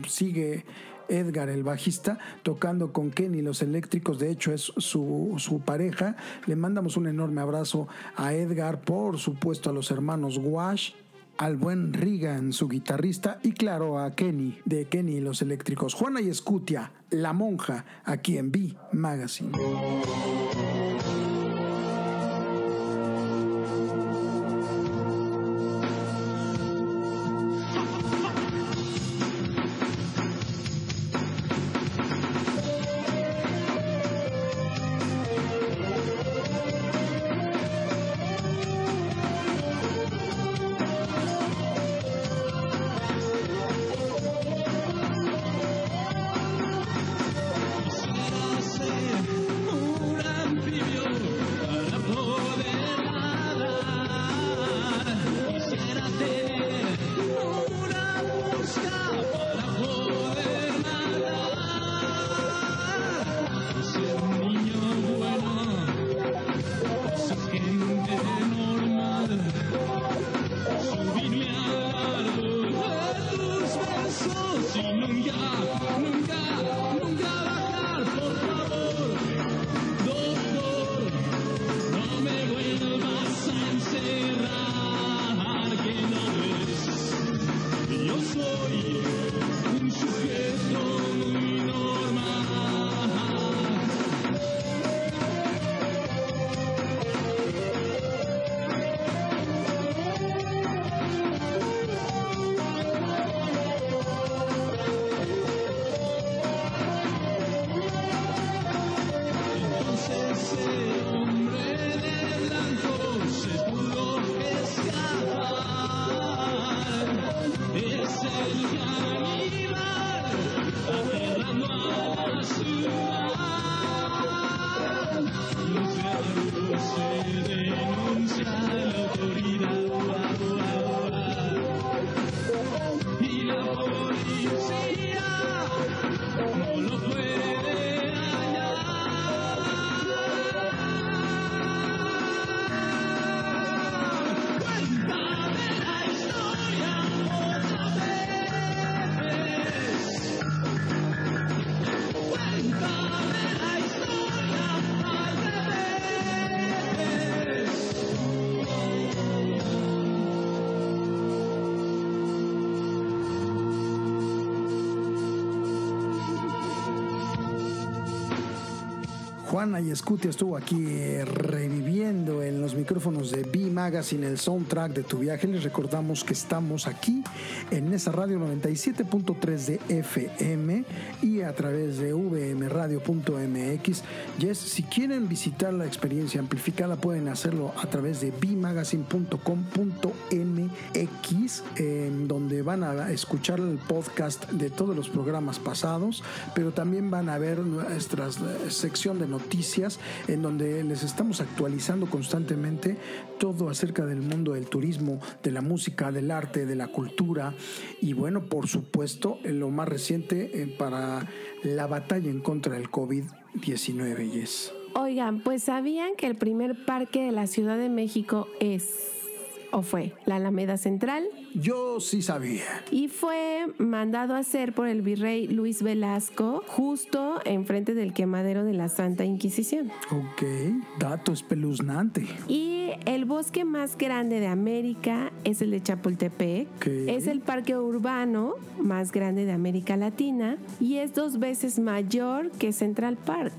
sigue Edgar, el bajista, tocando con Kenny los eléctricos, de hecho es su, su, pareja. Le mandamos un enorme abrazo a Edgar, por supuesto a los hermanos Wash, al buen Regan, su guitarrista, y claro a Kenny, de Kenny y los eléctricos. Juana y Escutia, La Monja, aquí en B Magazine. Escutia estuvo aquí eh, reviviendo en los micrófonos de B Magazine el soundtrack de tu viaje. Les recordamos que estamos aquí en esa radio 97.3 de FM y a través de vmradio.mx. Yes, si quieren visitar la experiencia amplificada pueden hacerlo a través de bmagazine.com.mx en donde van a escuchar el podcast de todos los programas pasados, pero también van a ver nuestra eh, sección de noticias en donde les estamos actualizando constantemente todo acerca del mundo del turismo, de la música, del arte, de la cultura y bueno, por supuesto, lo más reciente eh, para la batalla en contra del COVID-19, Yes. Oigan, pues sabían que el primer parque de la Ciudad de México es o fue la Alameda Central Yo sí sabía. y fue mandado a hacer por el virrey Luis Velasco justo enfrente del quemadero de la Santa Inquisición. Ok, dato espeluznante. Y el bosque más grande de América es el de Chapultepec. Es el parque urbano más grande de América Latina y es dos veces mayor que Central Park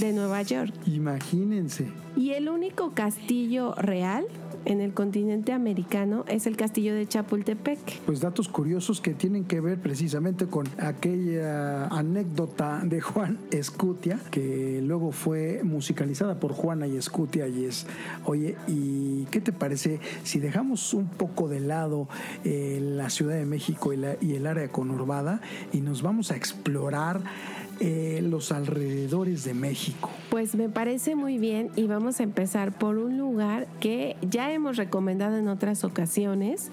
de Nueva York. Imagínense. Y el único castillo real en el continente americano es el castillo de Chapultepec. Pues datos curiosos que tienen que ver precisamente con aquella anécdota de Juan Escutia, que luego fue musicalizada por Juana y Escutia y es, oye, ¿y qué te parece si dejamos un poco de lado eh, la Ciudad de México y, el área conurbada y nos vamos a explorar eh, los alrededores de México? Pues me parece muy bien y vamos a empezar por un lugar que ya hemos recomendado en otras ocasiones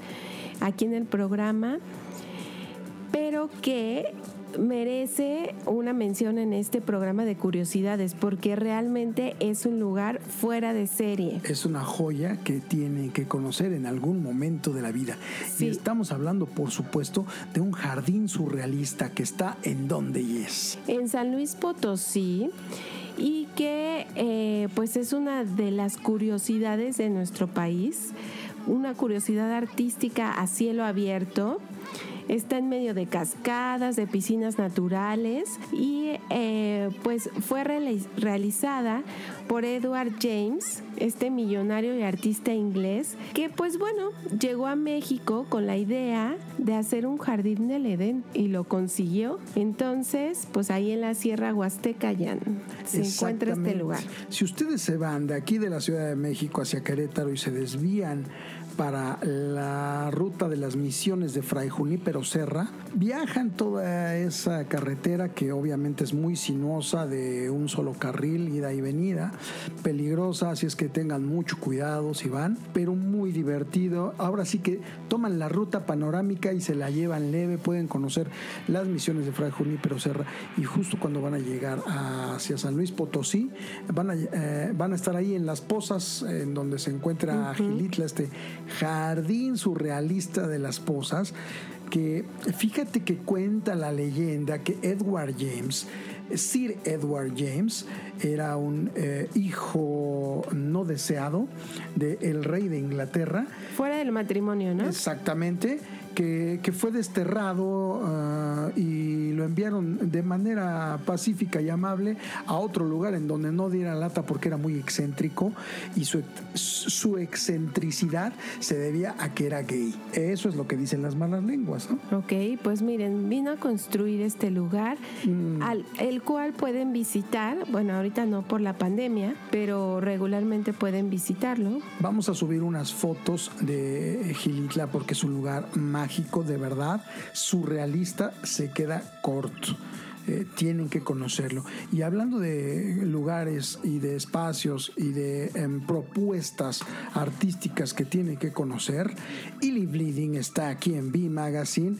aquí en el programa, pero que merece una mención en este programa de curiosidades porque realmente es un lugar fuera de serie. Es una joya que tiene que conocer en algún momento de la vida. Sí. Y estamos hablando, por supuesto, de un jardín surrealista que está en donde y es. en San Luis Potosí y que eh, pues es una de las curiosidades de nuestro país, una curiosidad artística a cielo abierto. Está en medio de cascadas, de piscinas naturales y eh, pues fue reali- realizada por Edward James, este millonario y artista inglés, que pues bueno, llegó a México con la idea de hacer un jardín del Edén y lo consiguió. Entonces, pues ahí en la Sierra Huasteca ya se encuentra este lugar. Si ustedes se van de aquí de la Ciudad de México hacia Querétaro y se desvían para la ruta de las misiones de Fray Junípero Serra, viajan toda esa carretera que obviamente es muy sinuosa de un solo carril, ida y venida, peligrosa, así es que tengan mucho cuidado si van, pero muy divertido. Ahora sí que toman la ruta panorámica y se la llevan leve, pueden conocer las misiones de Fray Junípero Serra y justo cuando van a llegar hacia San Luis Potosí, van a, eh, van a estar ahí en las pozas, en donde se encuentra Gilitla, este jardín surrealista de las pozas, que fíjate que cuenta la leyenda que Edward James, Sir Edward James, era un eh, hijo no deseado del rey de Inglaterra, Fuera del matrimonio, ¿no? Exactamente, que, que fue desterrado ah, y lo enviaron de manera pacífica y amable a otro lugar en donde no diera lata porque era muy excéntrico y su, su excentricidad se debía a que era gay. Eso es lo que dicen las malas lenguas, ¿no? Ok, pues miren, vino a construir este lugar, al, el cual pueden visitar, bueno, ahorita no por la pandemia, pero regularmente pueden visitarlo. Vamos a subir unas fotos de Gilitla porque es un lugar mágico, de verdad, surrealista, se queda corto. Eh, tienen que conocerlo. Y hablando de lugares y de espacios y de em, propuestas artísticas que tienen que conocer, Illy Bleeding está aquí en B Magazine.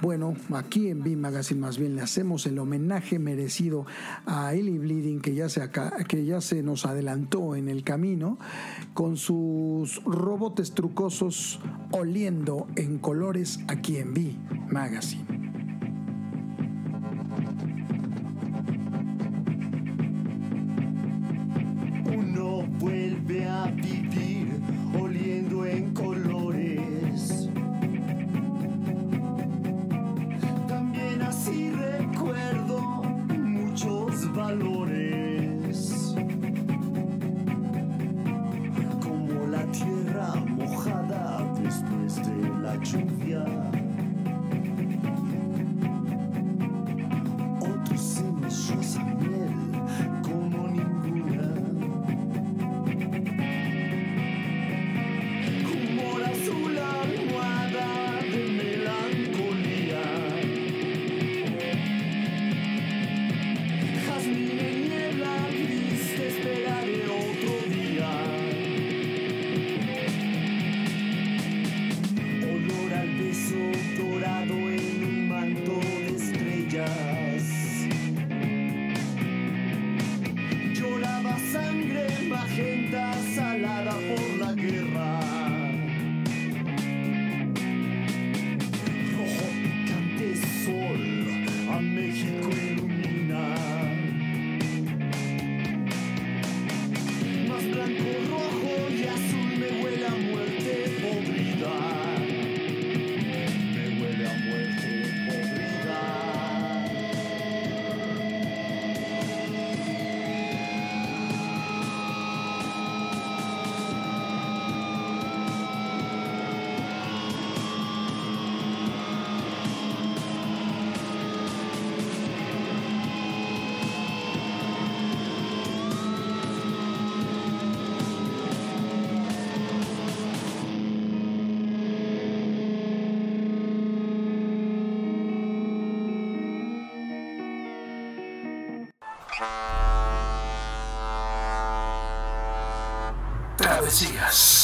Bueno, aquí en B Magazine más bien le hacemos el homenaje merecido a Illy Bleeding que ya se que ya se nos adelantó en el camino con sus robotes trucosos oliendo en colores aquí en B Magazine. Como la tierra mojada después de la lluvia. Travesías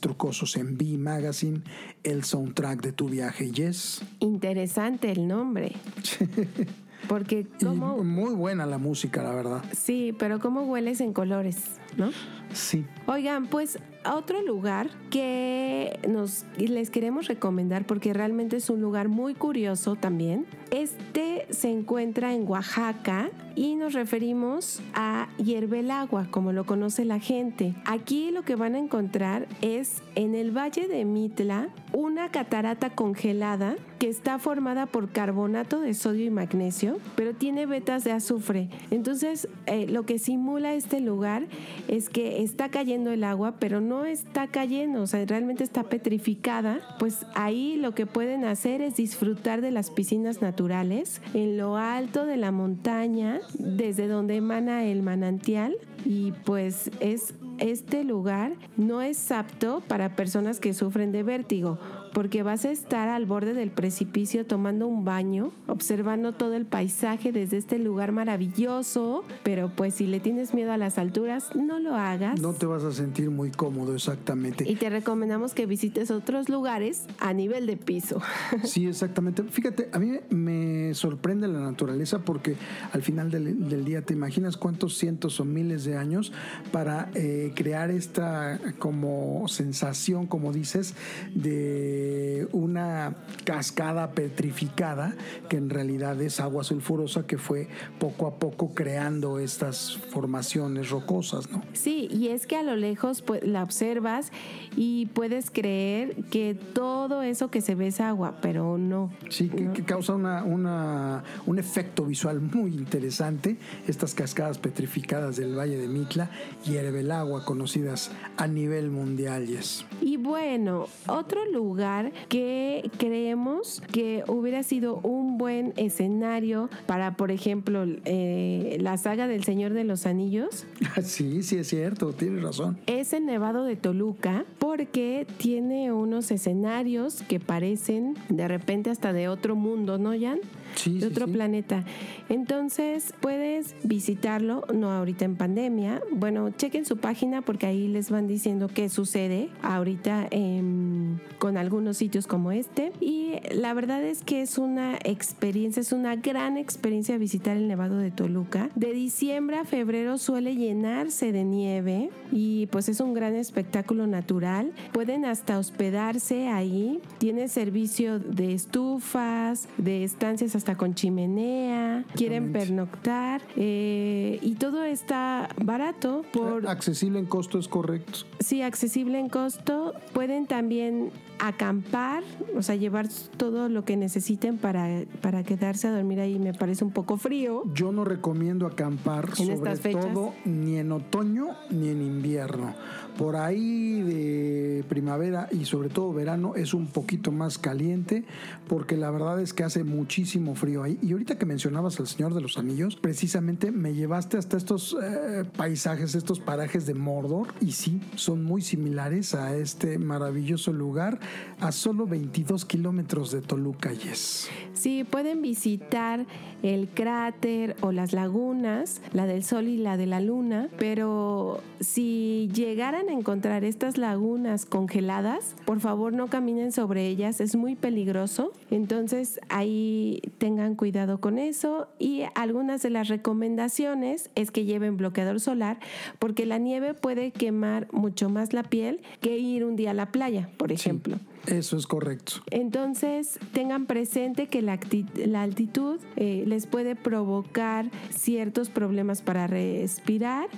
trucosos en B Magazine, el soundtrack de tu viaje, Yes. Interesante el nombre. (laughs) Porque Y cómo... muy buena la música, la verdad. Sí, pero cómo hueles en colores, ¿no? Sí. Oigan, pues otro lugar que nos les queremos recomendar porque realmente es un lugar muy curioso también. Este se encuentra en Oaxaca y nos referimos a Hierbelagua, como lo conoce la gente. Aquí lo que van a encontrar es en el Valle de Mitla una catarata congelada que está formada por carbonato de sodio y magnesio, pero tiene vetas de azufre. Entonces, eh, lo que simula este lugar es que está cayendo el agua, pero no está cayendo, o sea, realmente está petrificada. Pues ahí lo que pueden hacer es disfrutar de las piscinas naturales en lo alto de la montaña, desde donde emana el manantial. Y pues es este lugar no es apto para personas que sufren de vértigo, porque vas a estar al borde del precipicio tomando un baño, observando todo el paisaje desde este lugar maravilloso, pero pues si le tienes miedo a las alturas, no lo hagas. No te vas a sentir muy cómodo, exactamente. Y te recomendamos que visites otros lugares a nivel de piso. (laughs) Sí, exactamente. Fíjate, a mí me sorprende la naturaleza porque al final del, del día te imaginas cuántos cientos o miles de años para eh, crear esta como sensación, como dices, de una cascada petrificada que en realidad es agua sulfurosa que fue poco a poco creando estas formaciones rocosas, ¿no? Sí, y es que a lo lejos pues, la observas y puedes creer que todo eso que se ve es agua, pero no. Sí, que, que causa una, una- un efecto visual muy interesante. Estas cascadas petrificadas del Valle de Mitla y Herbelagua, conocidas a nivel mundial. Yes. Y bueno, otro lugar que creemos que hubiera sido un buen escenario para, por ejemplo, eh, la saga del Señor de los Anillos (laughs) Sí, sí es cierto, tienes razón. es el Nevado de Toluca porque tiene unos escenarios que parecen de repente hasta de otro mundo, ¿no, Jan? Sí, de sí, otro sí. planeta. Entonces puedes visitarlo, no ahorita en pandemia. Bueno, chequen su página porque ahí les van diciendo qué sucede ahorita en- con algunos sitios como este. Y la verdad es que es una experiencia, es una gran experiencia visitar el Nevado de Toluca. De diciembre a febrero suele llenarse de nieve y pues es un gran espectáculo natural. Pueden hasta hospedarse ahí. Tiene servicio de estufas, de estancias hasta con chimenea. Quieren pernoctar eh, y todo está barato por Accesible en costo es correcto. Sí, accesible en costo. Pueden también acampar, o sea, llevar todo lo que necesiten para, para quedarse a dormir ahí. Me parece un poco frío. Yo no recomiendo acampar, En sobre estas fechas. todo ni en otoño ni en invierno. Por ahí de primavera y sobre todo verano es un poquito más caliente porque la verdad es que hace muchísimo frío ahí. Y ahorita que mencionabas al Señor de los Anillos, precisamente me llevaste hasta estos eh, paisajes, estos parajes de Mordor y sí, son muy similares a este maravilloso lugar a solo 22 kilómetros de Toluca, Yes. Sí, pueden visitar el cráter o las lagunas, la del Sol y la de la Luna, pero si llegaran a encontrar estas lagunas congeladas, por favor no caminen sobre ellas, es muy peligroso. Entonces ahí tengan cuidado con eso y algunas de las recomendaciones es que lleven bloqueador solar porque la nieve puede quemar mucho más la piel que ir un día a la playa, por ejemplo. Eso es correcto. Entonces, tengan presente que la, altitud eh, les puede provocar ciertos problemas para respirar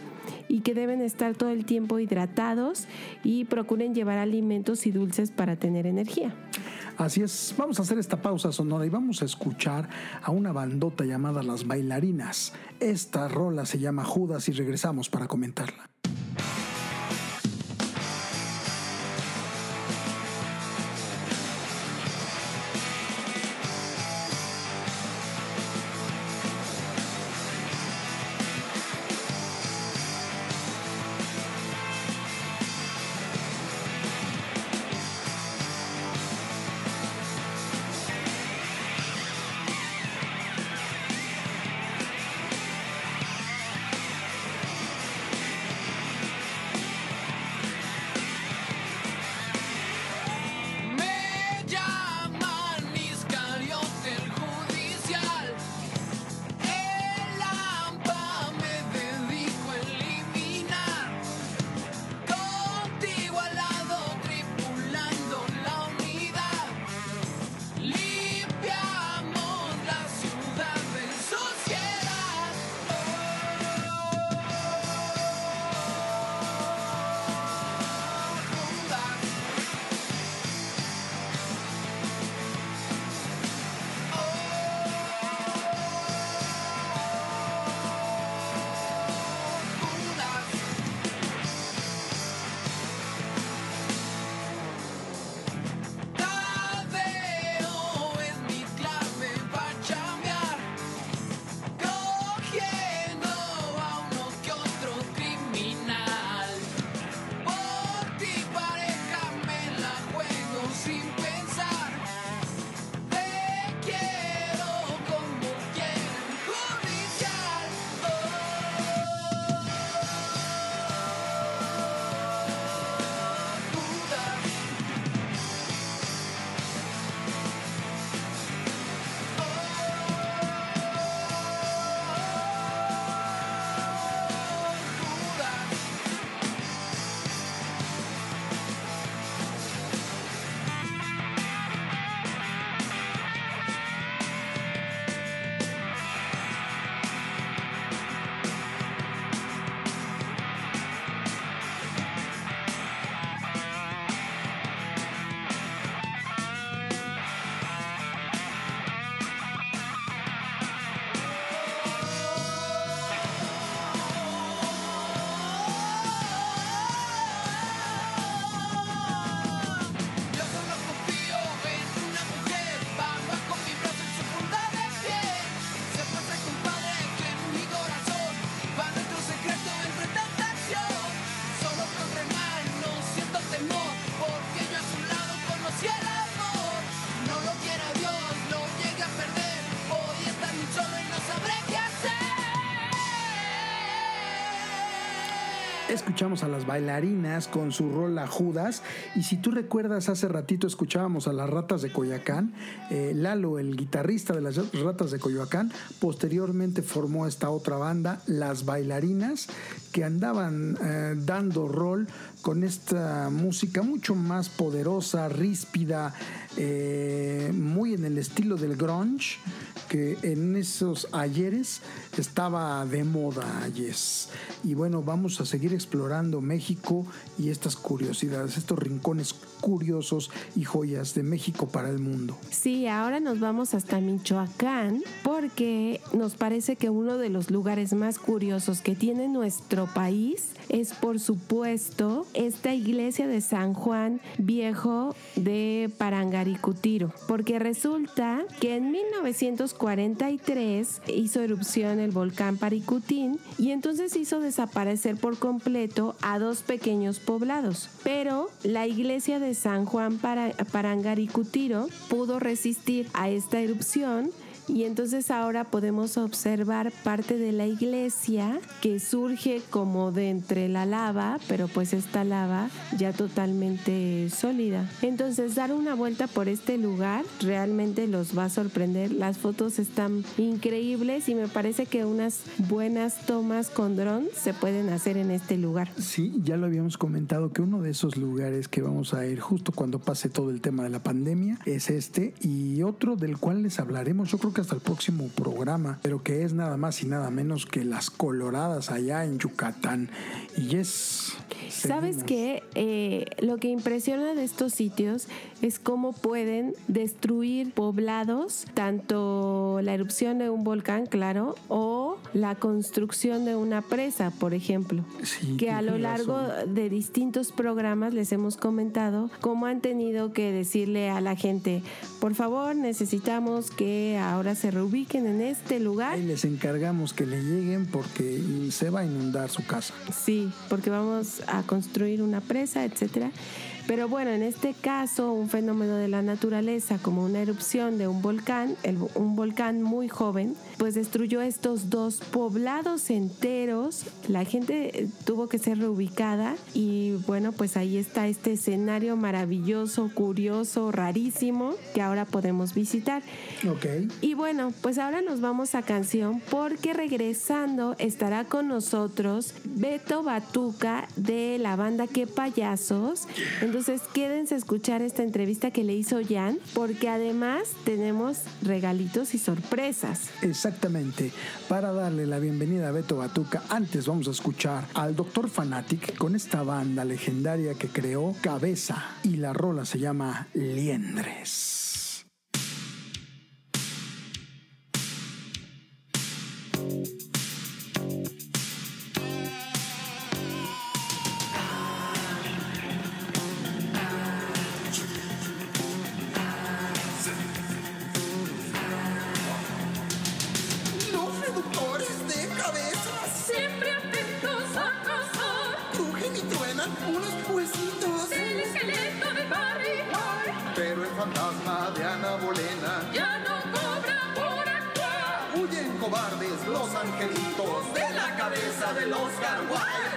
y que deben estar todo el tiempo hidratados y procuren llevar alimentos y dulces para tener energía. Así es, vamos a hacer esta pausa sonora y vamos a escuchar a una bandota llamada Las Bailarinas. Esta rola se llama Judas y regresamos para comentarla. Escuchamos a las bailarinas con su rola Judas. Y si tú recuerdas, hace ratito escuchábamos a las ratas de Coyoacán. Eh, Lalo, el guitarrista de las ratas de Coyoacán, posteriormente formó esta otra banda, Las Bailarinas, que andaban eh, dando rol con esta música mucho más poderosa, ríspida, eh, muy en el estilo del grunge, que en esos ayeres estaba de moda, yes. Y bueno, vamos a seguir explorando México y estas curiosidades, estos rincones curiosos y joyas de México para el mundo. Sí, ahora nos vamos hasta Michoacán porque nos parece que uno de los lugares más curiosos que tiene nuestro país es por supuesto esta iglesia de San Juan Viejo de Parangaricutiro, porque resulta que en 1943 hizo erupción el volcán Paricutín y entonces hizo desaparecer por completo a dos pequeños poblados. Pero la iglesia de San Juan para, Parangaricutiro pudo resistir a esta erupción y entonces ahora podemos observar parte de la iglesia que surge como de entre la lava, pero pues esta lava ya totalmente sólida. Entonces dar una vuelta por este lugar realmente los va a sorprender. Las fotos están increíbles y me parece que unas buenas tomas con dron se pueden hacer en este lugar. Sí, ya lo habíamos comentado que uno de esos lugares que vamos a ir justo cuando pase todo el tema de la pandemia es este y otro del cual les hablaremos yo creo que hasta el próximo programa, pero que es nada más y nada menos que las coloradas allá en Yucatán. Y es... ¿Sabes qué? Eh, lo que impresiona de estos sitios es cómo pueden destruir poblados, tanto la erupción de un volcán, claro, o la construcción de una presa, por ejemplo. Sí, que a lo largo razón. de distintos programas les hemos comentado cómo han tenido que decirle a la gente, por favor, necesitamos que ahora se reubiquen en este lugar. Ahí les encargamos que le lleguen porque se va a inundar su casa. Sí, porque vamos a construir una presa, etcétera. Pero bueno, en este caso, un fenómeno de la naturaleza como una erupción de un volcán, el- un volcán muy joven, pues destruyó estos dos poblados enteros. La gente eh, tuvo que ser reubicada y bueno, pues ahí está este escenario maravilloso, curioso, rarísimo que ahora podemos visitar. Ok. Y bueno, pues ahora nos vamos a canción porque regresando estará con nosotros Beto Batuca de la banda Que Payasos. Entonces quédense a escuchar esta entrevista que le hizo Jan porque además tenemos regalitos y sorpresas. Exactamente. Para darle la bienvenida a Beto Batuca, antes vamos a escuchar al Dr. Fanatic con esta banda legendaria que creó Cabeza y la rola se llama Liendres. Los la cabeza del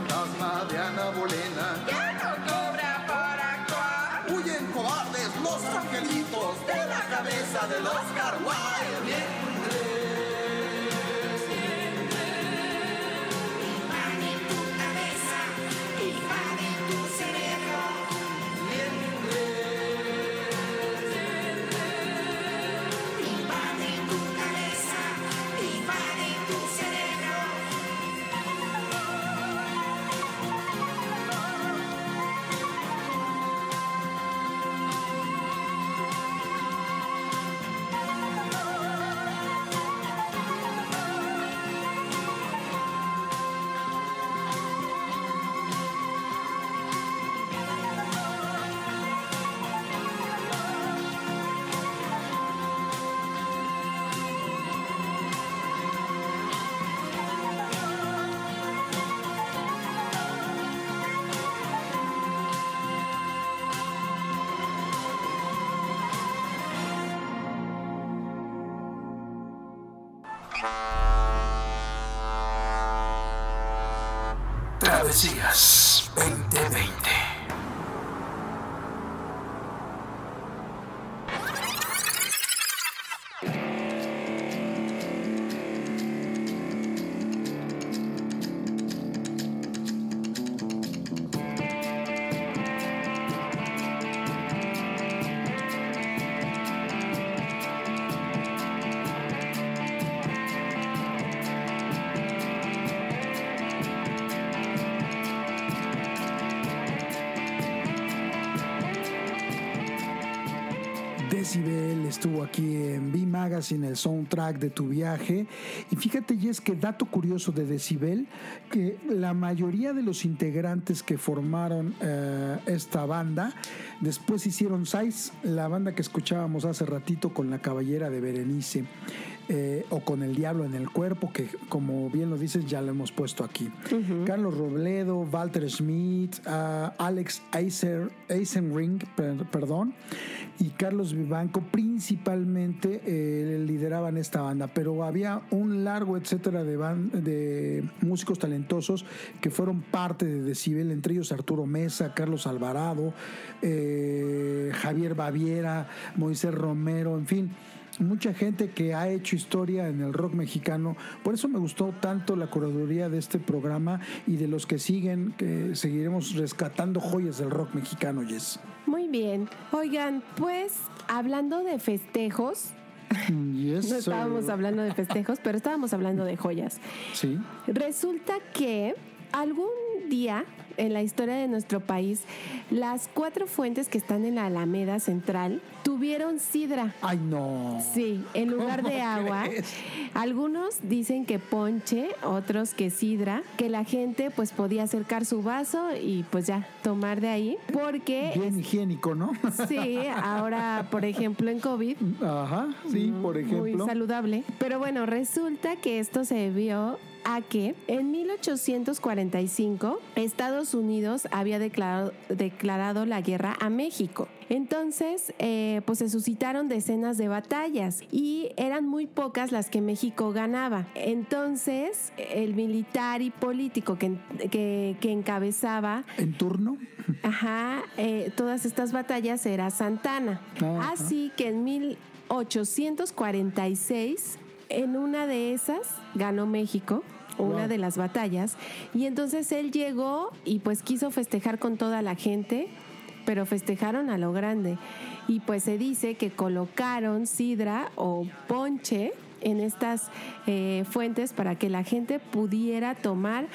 fantasma de Ana Bolena Ya no cobra por actuar. huyen cobardes los angelitos de la cabeza del Oscar en B Magazine, el soundtrack de tu viaje. Y fíjate, Jess, que dato curioso de Decibel, que la mayoría de los integrantes que formaron eh, esta banda, después hicieron Size, la banda que escuchábamos hace ratito con la caballera de Berenice. eh, o con el diablo en el cuerpo, que como bien lo dices, ya lo hemos puesto aquí. Carlos Robledo, Walter Schmidt, ah, Alex Eisenring, per- perdón, y Carlos Vivanco principalmente eh, lideraban esta banda, pero había un largo etcétera de, de músicos talentosos que fueron parte de Decibel, entre ellos Arturo Mesa, Carlos Alvarado, eh, Javier Baviera, Moisés Romero, en fin mucha gente que ha hecho historia en el rock mexicano. Por eso me gustó tanto la curaduría de este programa y de los que siguen, que seguiremos rescatando joyas del rock mexicano, Jess. Muy bien. Oigan, pues hablando de festejos, Yes, no sir. estábamos hablando de festejos, pero estábamos hablando de joyas. Sí. Resulta que algún día en la historia de nuestro país, las cuatro fuentes que están en la Alameda Central tuvieron sidra. Ay, no. Sí, en lugar de ¿Cómo agua. crees? Algunos dicen que ponche, otros que sidra, que la gente pues podía acercar su vaso y pues ya tomar de ahí, porque Bien higiénico, ¿no? sí, ahora por ejemplo en COVID Ajá, sí, por muy ejemplo. saludable. Pero bueno, resulta que esto se debió a que en 1845 Estados Unidos había declarado, declarado la guerra a México. Entonces, eh, pues se suscitaron decenas de batallas y eran muy pocas las que México ganaba. Entonces, el militar y político que, que- que encabezaba En turno. Ajá, eh, todas estas batallas era Santana. Ajá. Así que en 1846, en una de esas, ganó México, una Wow. de las batallas, y entonces él llegó y pues quiso festejar con toda la gente, pero festejaron a lo grande. Y pues se dice que colocaron sidra o ponche en estas eh, fuentes para que la gente pudiera tomar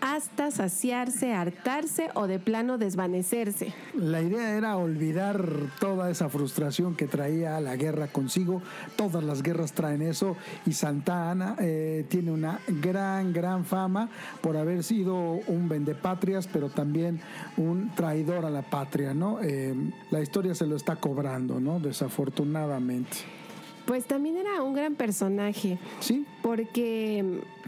hasta saciarse, hartarse o de plano desvanecerse. La idea era olvidar toda esa frustración que traía la guerra consigo. Todas las guerras traen eso y Santa Ana eh, tiene una gran, gran fama por haber sido un vendepatrias, pero también un traidor a la patria, ¿no? Eh, la historia se lo está cobrando, ¿no? Desafortunadamente. Pues también era un gran personaje. Sí. Porque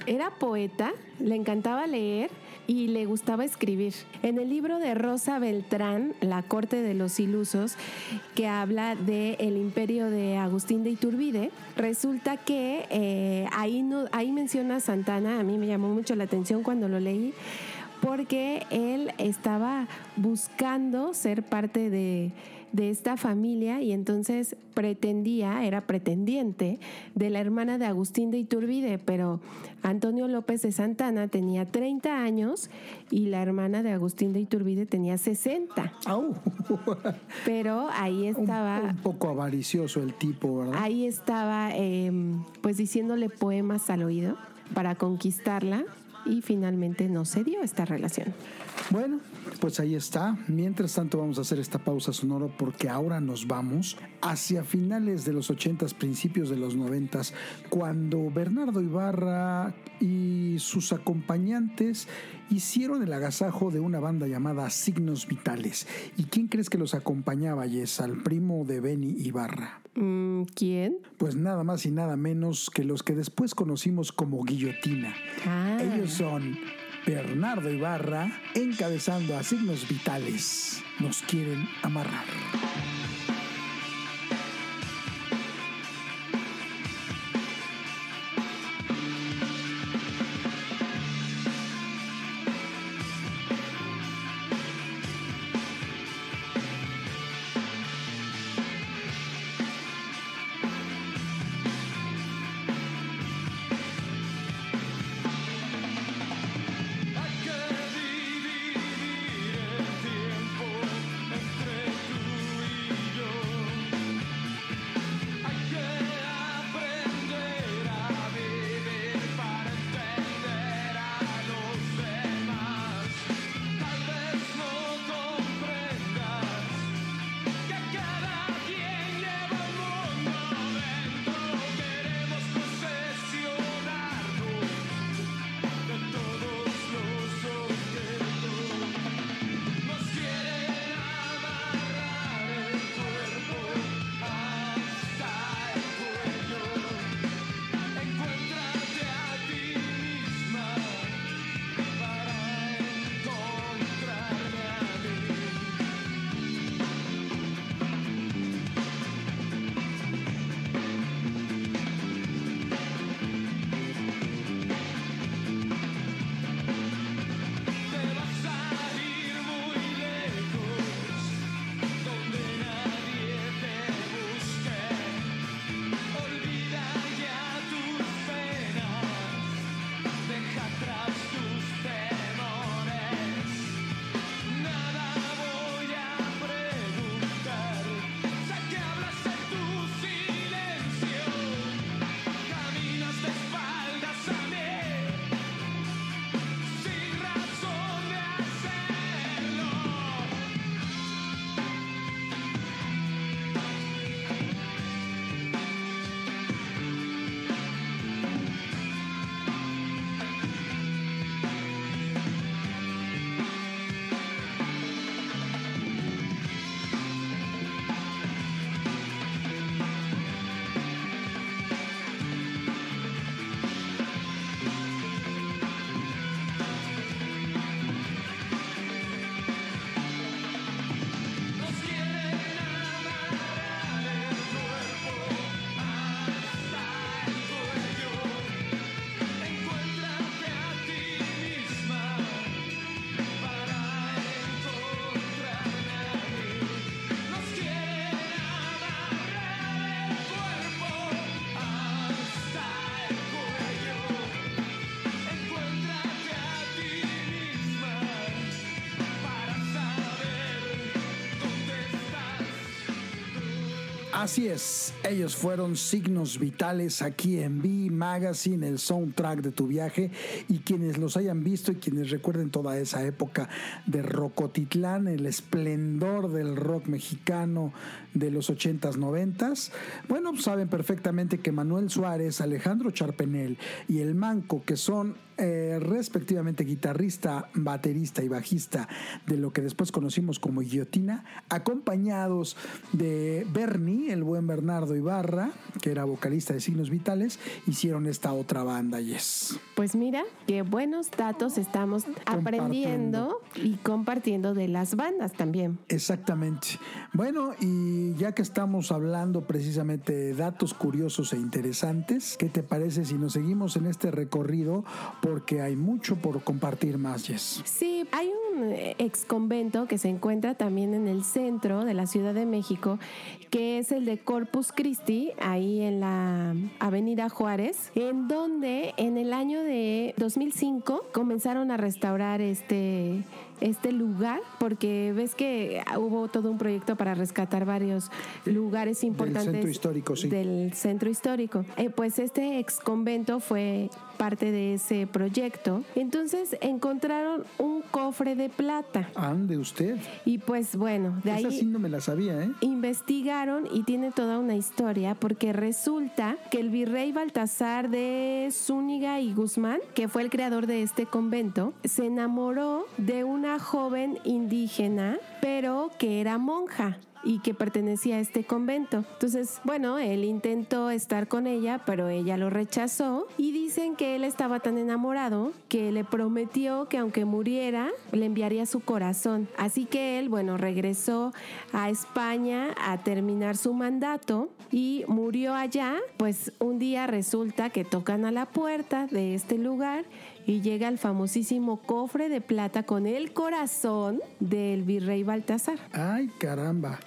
era poeta, le encantaba leer y le gustaba escribir. En el libro de Rosa Beltrán, La corte de los ilusos, que habla del el imperio de Agustín de Iturbide, resulta que eh, ahí, no, ahí menciona a Santana, a mí me llamó mucho la atención cuando lo leí, porque él estaba buscando ser parte de, de esta familia y entonces pretendía, era pretendiente de la hermana de Agustín de Iturbide, pero Antonio López de Santana tenía 30 años y la hermana de Agustín de Iturbide tenía 60. Au. Pero ahí Un, estaba... un poco avaricioso el tipo, ¿verdad? Ahí estaba eh, pues diciéndole poemas al oído para conquistarla y finalmente no se dio esta relación. Bueno, pues ahí está. Mientras tanto vamos a hacer esta pausa sonora porque ahora nos vamos hacia finales de los 80s, principios de los 90s, cuando Bernardo Ibarra y sus acompañantes hicieron el agasajo de una banda llamada Signos Vitales. ¿Y quién crees que los acompañaba, Yes? Al primo de Benny Ibarra. Mm, ¿Quién? Pues nada más y nada menos que los que después conocimos como Guillotina. Ah. Ellos son Bernardo Ibarra encabezando a signos vitales. Nos quieren amarrar. Así es, ellos fueron signos vitales aquí en B Magazine, el soundtrack de tu viaje, y quienes los hayan visto y quienes recuerden toda esa época de Rocotitlán, el esplendor del rock mexicano de los 80s, 90s, bueno, saben perfectamente que Manuel Suárez, Alejandro Charpenel y el Manco, que son eh, respectivamente guitarrista, baterista y bajista de lo que después conocimos como Guillotina, acompañados de Bernie, el buen Bernardo Ibarra, que era vocalista de Signos Vitales, hicieron esta otra banda, Yes. Pues mira, qué buenos datos estamos aprendiendo y compartiendo de las bandas también. Exactamente. Bueno, y ya que estamos hablando precisamente de datos curiosos e interesantes, ¿qué te parece si nos seguimos en este recorrido? Porque hay mucho por compartir más, Yes. Sí, hay un eh, ex convento que se encuentra también en el centro de la Ciudad de México, que es el de Corpus Christi, ahí en la Avenida Juárez, en donde en el año de 2005 comenzaron a restaurar este este lugar porque ves que hubo todo un proyecto para rescatar varios lugares importantes centro histórico, sí. del centro histórico. Eh, pues este ex convento fue parte de ese proyecto. Entonces encontraron un cofre de plata. Ande usted. Y pues bueno, de Esa ahí sí no me la sabía, ¿eh? investigaron y tiene toda una historia porque resulta que el virrey Baltasar de Zúñiga y Guzmán, que fue el creador de este convento, se enamoró de una joven indígena, pero que era monja y que pertenecía a este convento. Entonces, bueno, él intentó estar con ella, pero ella lo rechazó y dicen que él estaba tan enamorado que le prometió que aunque muriera, le enviaría su corazón. Así que él, bueno, regresó a España a terminar su mandato y murió allá. Pues un día resulta que tocan a la puerta de este lugar y llega el famosísimo cofre de plata con el corazón del virrey Baltasar. Ay, caramba.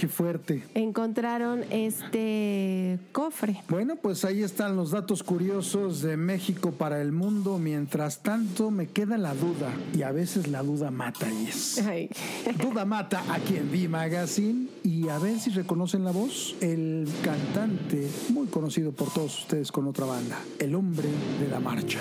Qué fuerte. Encontraron este cofre. Bueno, pues ahí están los datos curiosos de México para el mundo. Mientras tanto, me queda la duda. Y a veces la duda mata, Yes. Ay. (laughs) Duda mata aquí en V Magazine. Y a ver si reconocen la voz. El cantante, muy conocido por todos ustedes con otra banda. El hombre de la marcha.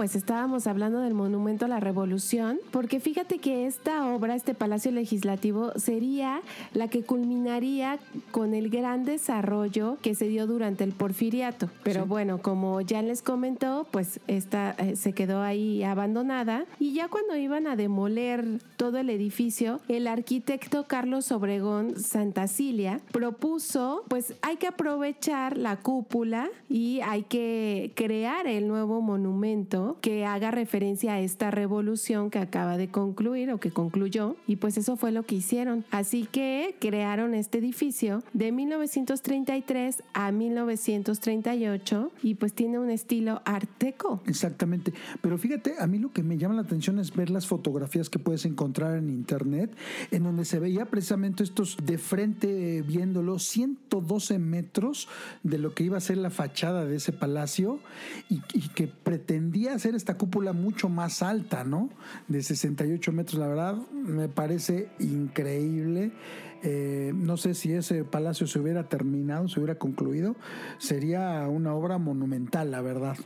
Pues estábamos hablando del Monumento a la Revolución, porque fíjate que esta obra, este Palacio Legislativo, sería la que culminaría con el gran desarrollo que se dio durante el Porfiriato. Pero bueno, como ya les comentó, pues esta eh, se quedó ahí abandonada, y ya cuando iban a demoler todo el edificio, el arquitecto Carlos Obregón Santacilia propuso, pues hay que aprovechar la cúpula y hay que crear el nuevo monumento que haga referencia a esta revolución que acaba de concluir o que concluyó y pues eso fue lo que hicieron. Así que crearon este edificio de 1933 a 1938 y pues tiene un estilo art deco. Exactamente. Pero fíjate, a mí lo que me llama la atención es ver las fotografías que puedes encontrar en internet, en donde se veía precisamente estos de frente viéndolo, 112 metros de lo que iba a ser la fachada de ese palacio y, y que pretendía hacer esta cúpula mucho más alta, ¿no? De 68 metros, la verdad, me parece increíble. Eh, no sé si ese palacio se hubiera terminado, se hubiera concluido, sería una obra monumental, la verdad.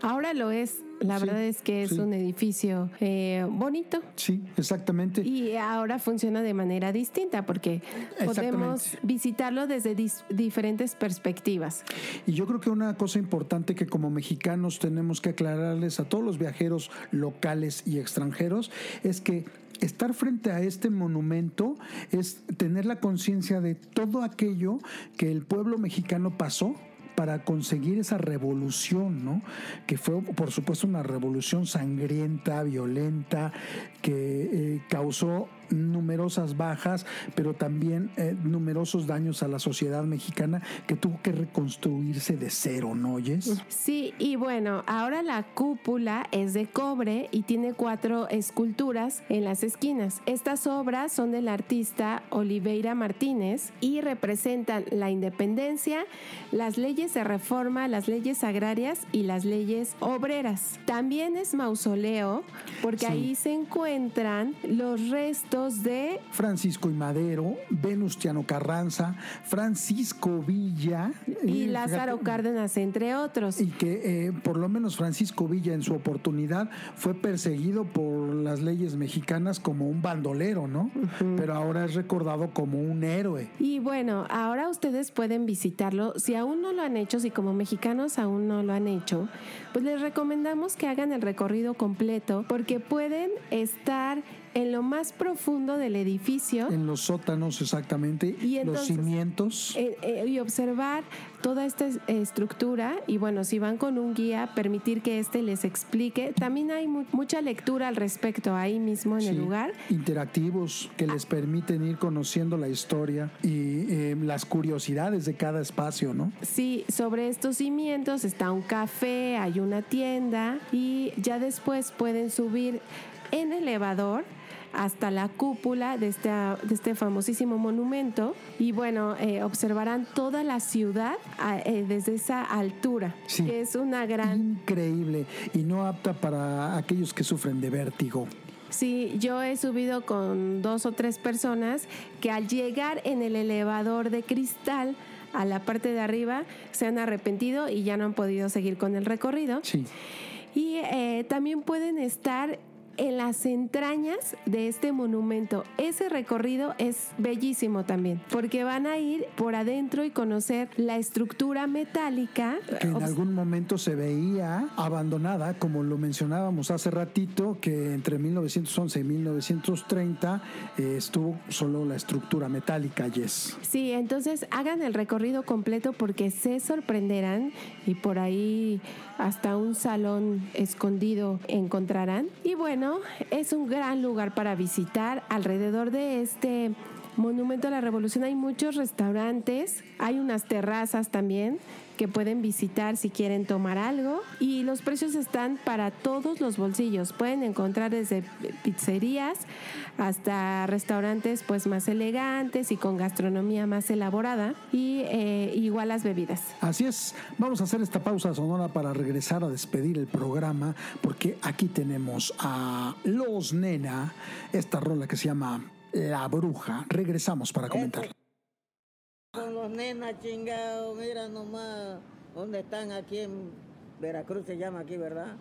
Ahora lo es. La Sí, verdad es que es sí. un edificio eh, bonito. Sí, exactamente. Y ahora funciona de manera distinta porque podemos visitarlo desde diferentes perspectivas. Y yo creo que una cosa importante que como mexicanos tenemos que aclararles a todos los viajeros locales y extranjeros es que estar frente a este monumento es tener la conciencia de todo aquello que el pueblo mexicano pasó para conseguir esa revolución, ¿no? Que fue, por supuesto, una revolución sangrienta, violenta, que eh, causó numerosas bajas, pero también eh, numerosos daños a la sociedad mexicana que tuvo que reconstruirse de cero, ¿no oyes? Sí, y bueno, ahora la cúpula es de cobre y tiene cuatro esculturas en las esquinas. Estas obras son del artista Oliveira Martínez y representan la independencia, las leyes de reforma, las leyes agrarias y las leyes obreras. También es mausoleo porque Sí. ahí se encuentran los restos de Francisco y Madero, Venustiano Carranza, Francisco Villa y eh, Lázaro fíjate, Cárdenas, entre otros. y que eh, por lo menos Francisco Villa en su oportunidad fue perseguido por las leyes mexicanas como un bandolero, ¿no? Pero ahora es recordado como un héroe. Y bueno, ahora ustedes pueden visitarlo. Si aún no lo han hecho, si como mexicanos aún no lo han hecho, pues les recomendamos que hagan el recorrido completo porque pueden estar en lo más profundo del edificio En los sótanos exactamente, Y los entonces- cimientos. eh, eh, y observar toda esta es- estructura y bueno, si van con un guía, permitir que éste les explique. También hay mu- mucha lectura al respecto ahí mismo en el lugar. interactivos que les permiten ir conociendo la historia y eh, las curiosidades de cada espacio, ¿no? Sí, sobre estos cimientos está un café, hay una tienda y ya después pueden subir en elevador hasta la cúpula de, esta- de este famosísimo monumento y bueno, eh, observarán toda la ciudad eh, desde esa altura, Sí. que es una gran... Increíble y no apta para aquellos que sufren de vértigo. Sí, yo he subido con dos o tres personas que al llegar en el elevador de cristal a la parte de arriba se han arrepentido y ya no han podido seguir con el recorrido. Sí. Y eh, también pueden estar en las entrañas de este monumento. Ese recorrido es bellísimo también, porque van a ir por adentro y conocer la estructura metálica. que en algún momento se veía abandonada, como lo mencionábamos hace ratito, que entre 1911 y 1930 eh, estuvo solo la estructura metálica, yes. Sí, entonces hagan el recorrido completo porque se sorprenderán y por ahí hasta un salón escondido encontrarán. Y bueno, es un gran lugar para visitar. Alrededor de este monumento a la revolución hay muchos restaurantes, hay unas terrazas también que pueden visitar si quieren tomar algo y los precios están para todos los bolsillos. Pueden encontrar desde pizzerías hasta restaurantes pues más elegantes y con gastronomía más elaborada y eh, igual las bebidas. Así es, vamos a hacer esta pausa sonora para regresar a despedir el programa, porque aquí tenemos a Los Nena, esta rola que se llama la Bruja. Regresamos para comentar. Con los nenas chingados, mira nomás dónde están aquí en Veracruz, se llama aquí, ¿verdad?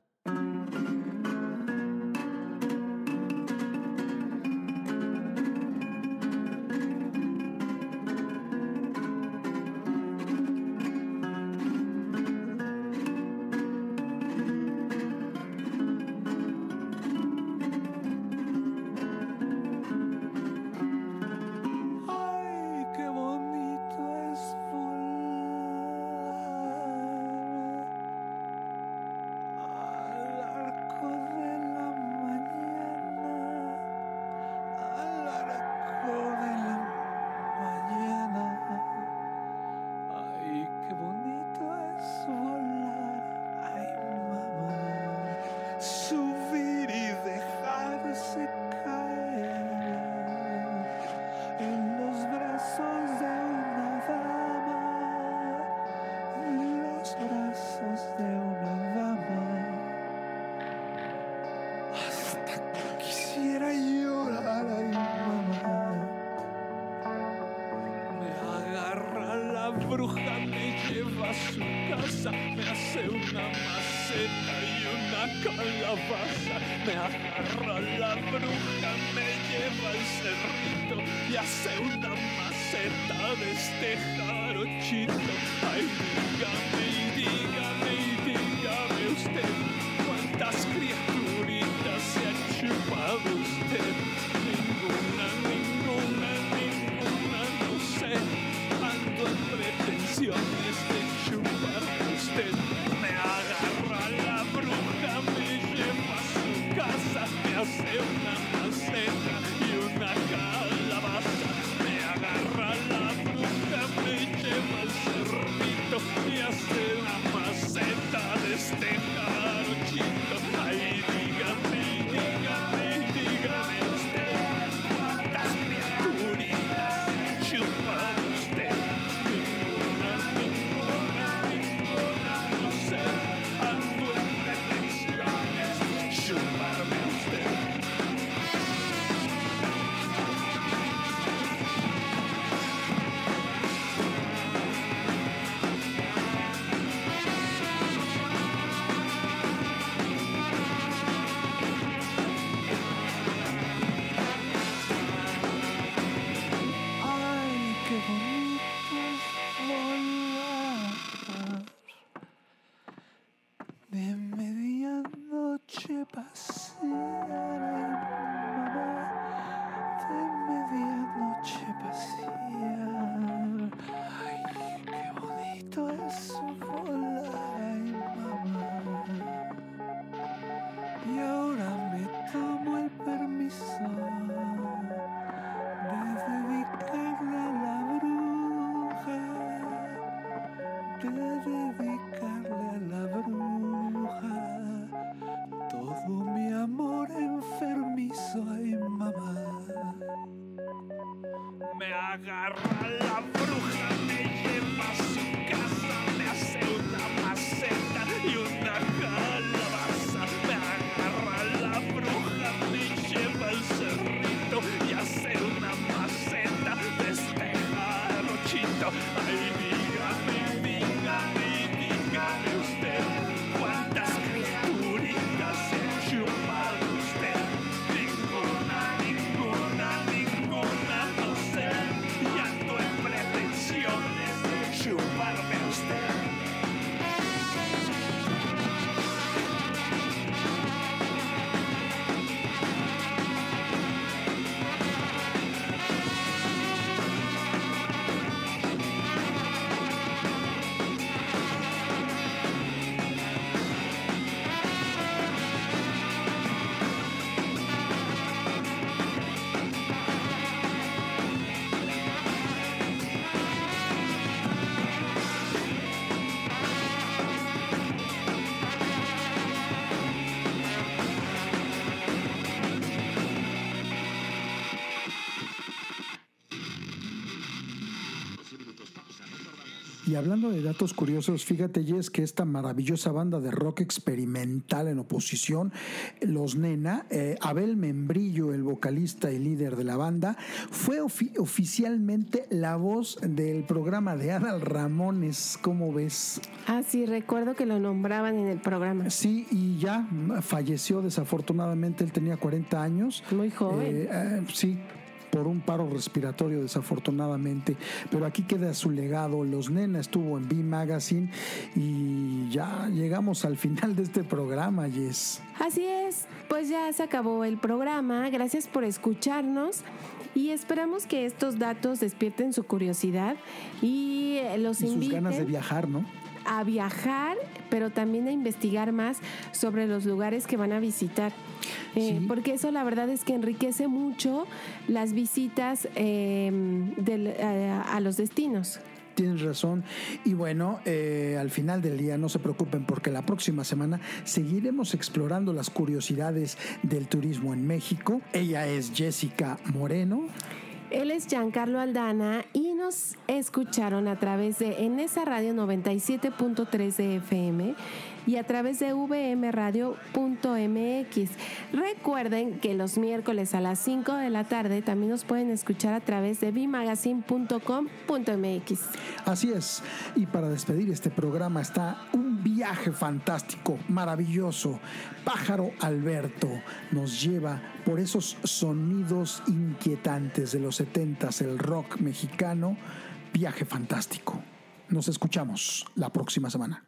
bruja me lleva a su casa, me hace una maceta y una calabaza. Me agarra la bruja, me lleva al cerrito y hace una maceta de este jarochito. Ay, dígame. Hablando de datos curiosos, fíjate, Jess, que esta maravillosa banda de rock experimental en oposición, Los Nena, eh, Abel Membrillo, el vocalista y líder de la banda, fue ofi- oficialmente la voz del programa de Adal Ramones. ¿Cómo ves? Ah, sí, recuerdo que lo nombraban en el programa. Sí, y ya falleció desafortunadamente, él tenía 40 años. Muy joven. Eh, eh, sí, por un paro respiratorio desafortunadamente, pero aquí queda su legado. Los Nena estuvo en B Magazine y ya llegamos al final de este programa, Yes. Así es, pues ya se acabó el programa. Gracias por escucharnos y esperamos que estos datos despierten su curiosidad y los Y sus ganas de viajar, ¿no? A viajar, pero también a investigar más sobre los lugares que van a visitar. Eh, Porque eso la verdad es que enriquece mucho las visitas eh, del- a- a los destinos. Tienes razón. Y bueno, eh, al final del día no se preocupen porque la próxima semana seguiremos explorando las curiosidades del turismo en México. Ella es Jessica Moreno. Él es Giancarlo Aldana y nos escucharon a través de en esa radio 97.3 de FM y a través de vmradio.mx. Recuerden que los miércoles a las 5 de la tarde también nos pueden escuchar a través de bimagazine.com.mx. Así es. Y para despedir este programa está un viaje fantástico, maravilloso. Pájaro Alberto nos lleva por esos sonidos inquietantes de los setentas, el rock mexicano. Viaje fantástico. Nos escuchamos la próxima semana.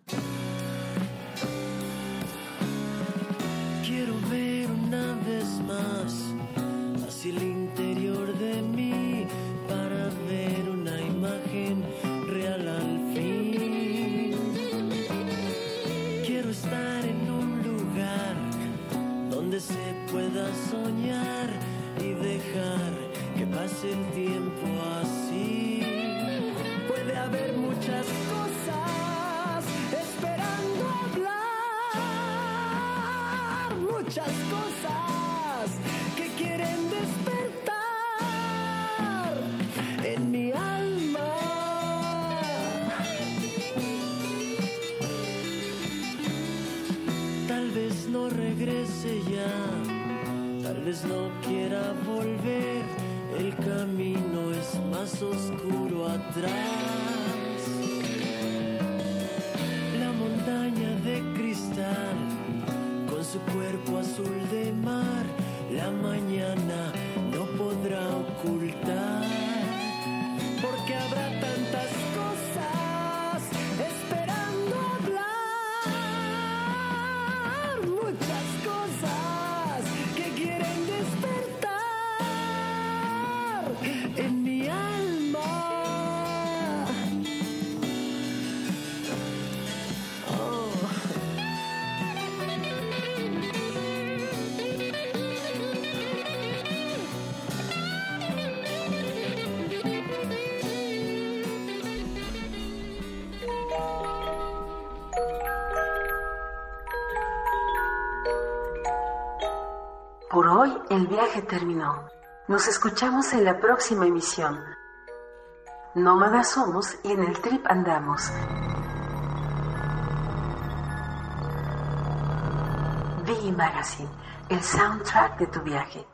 El tiempo así. Puede haber muchas cosas esperando hablar, muchas cosas que quieren despertar en mi alma. Tal vez no regrese ya, tal vez no quiera volver, el camino es más oscuro atrás. La montaña de cristal, con su cuerpo azul de mar, la mañana no podrá ocultar, porque habrá tantas terminó. Nos escuchamos en la próxima emisión. Nómadas somos y en el trip andamos. V Magazine, el soundtrack de tu viaje.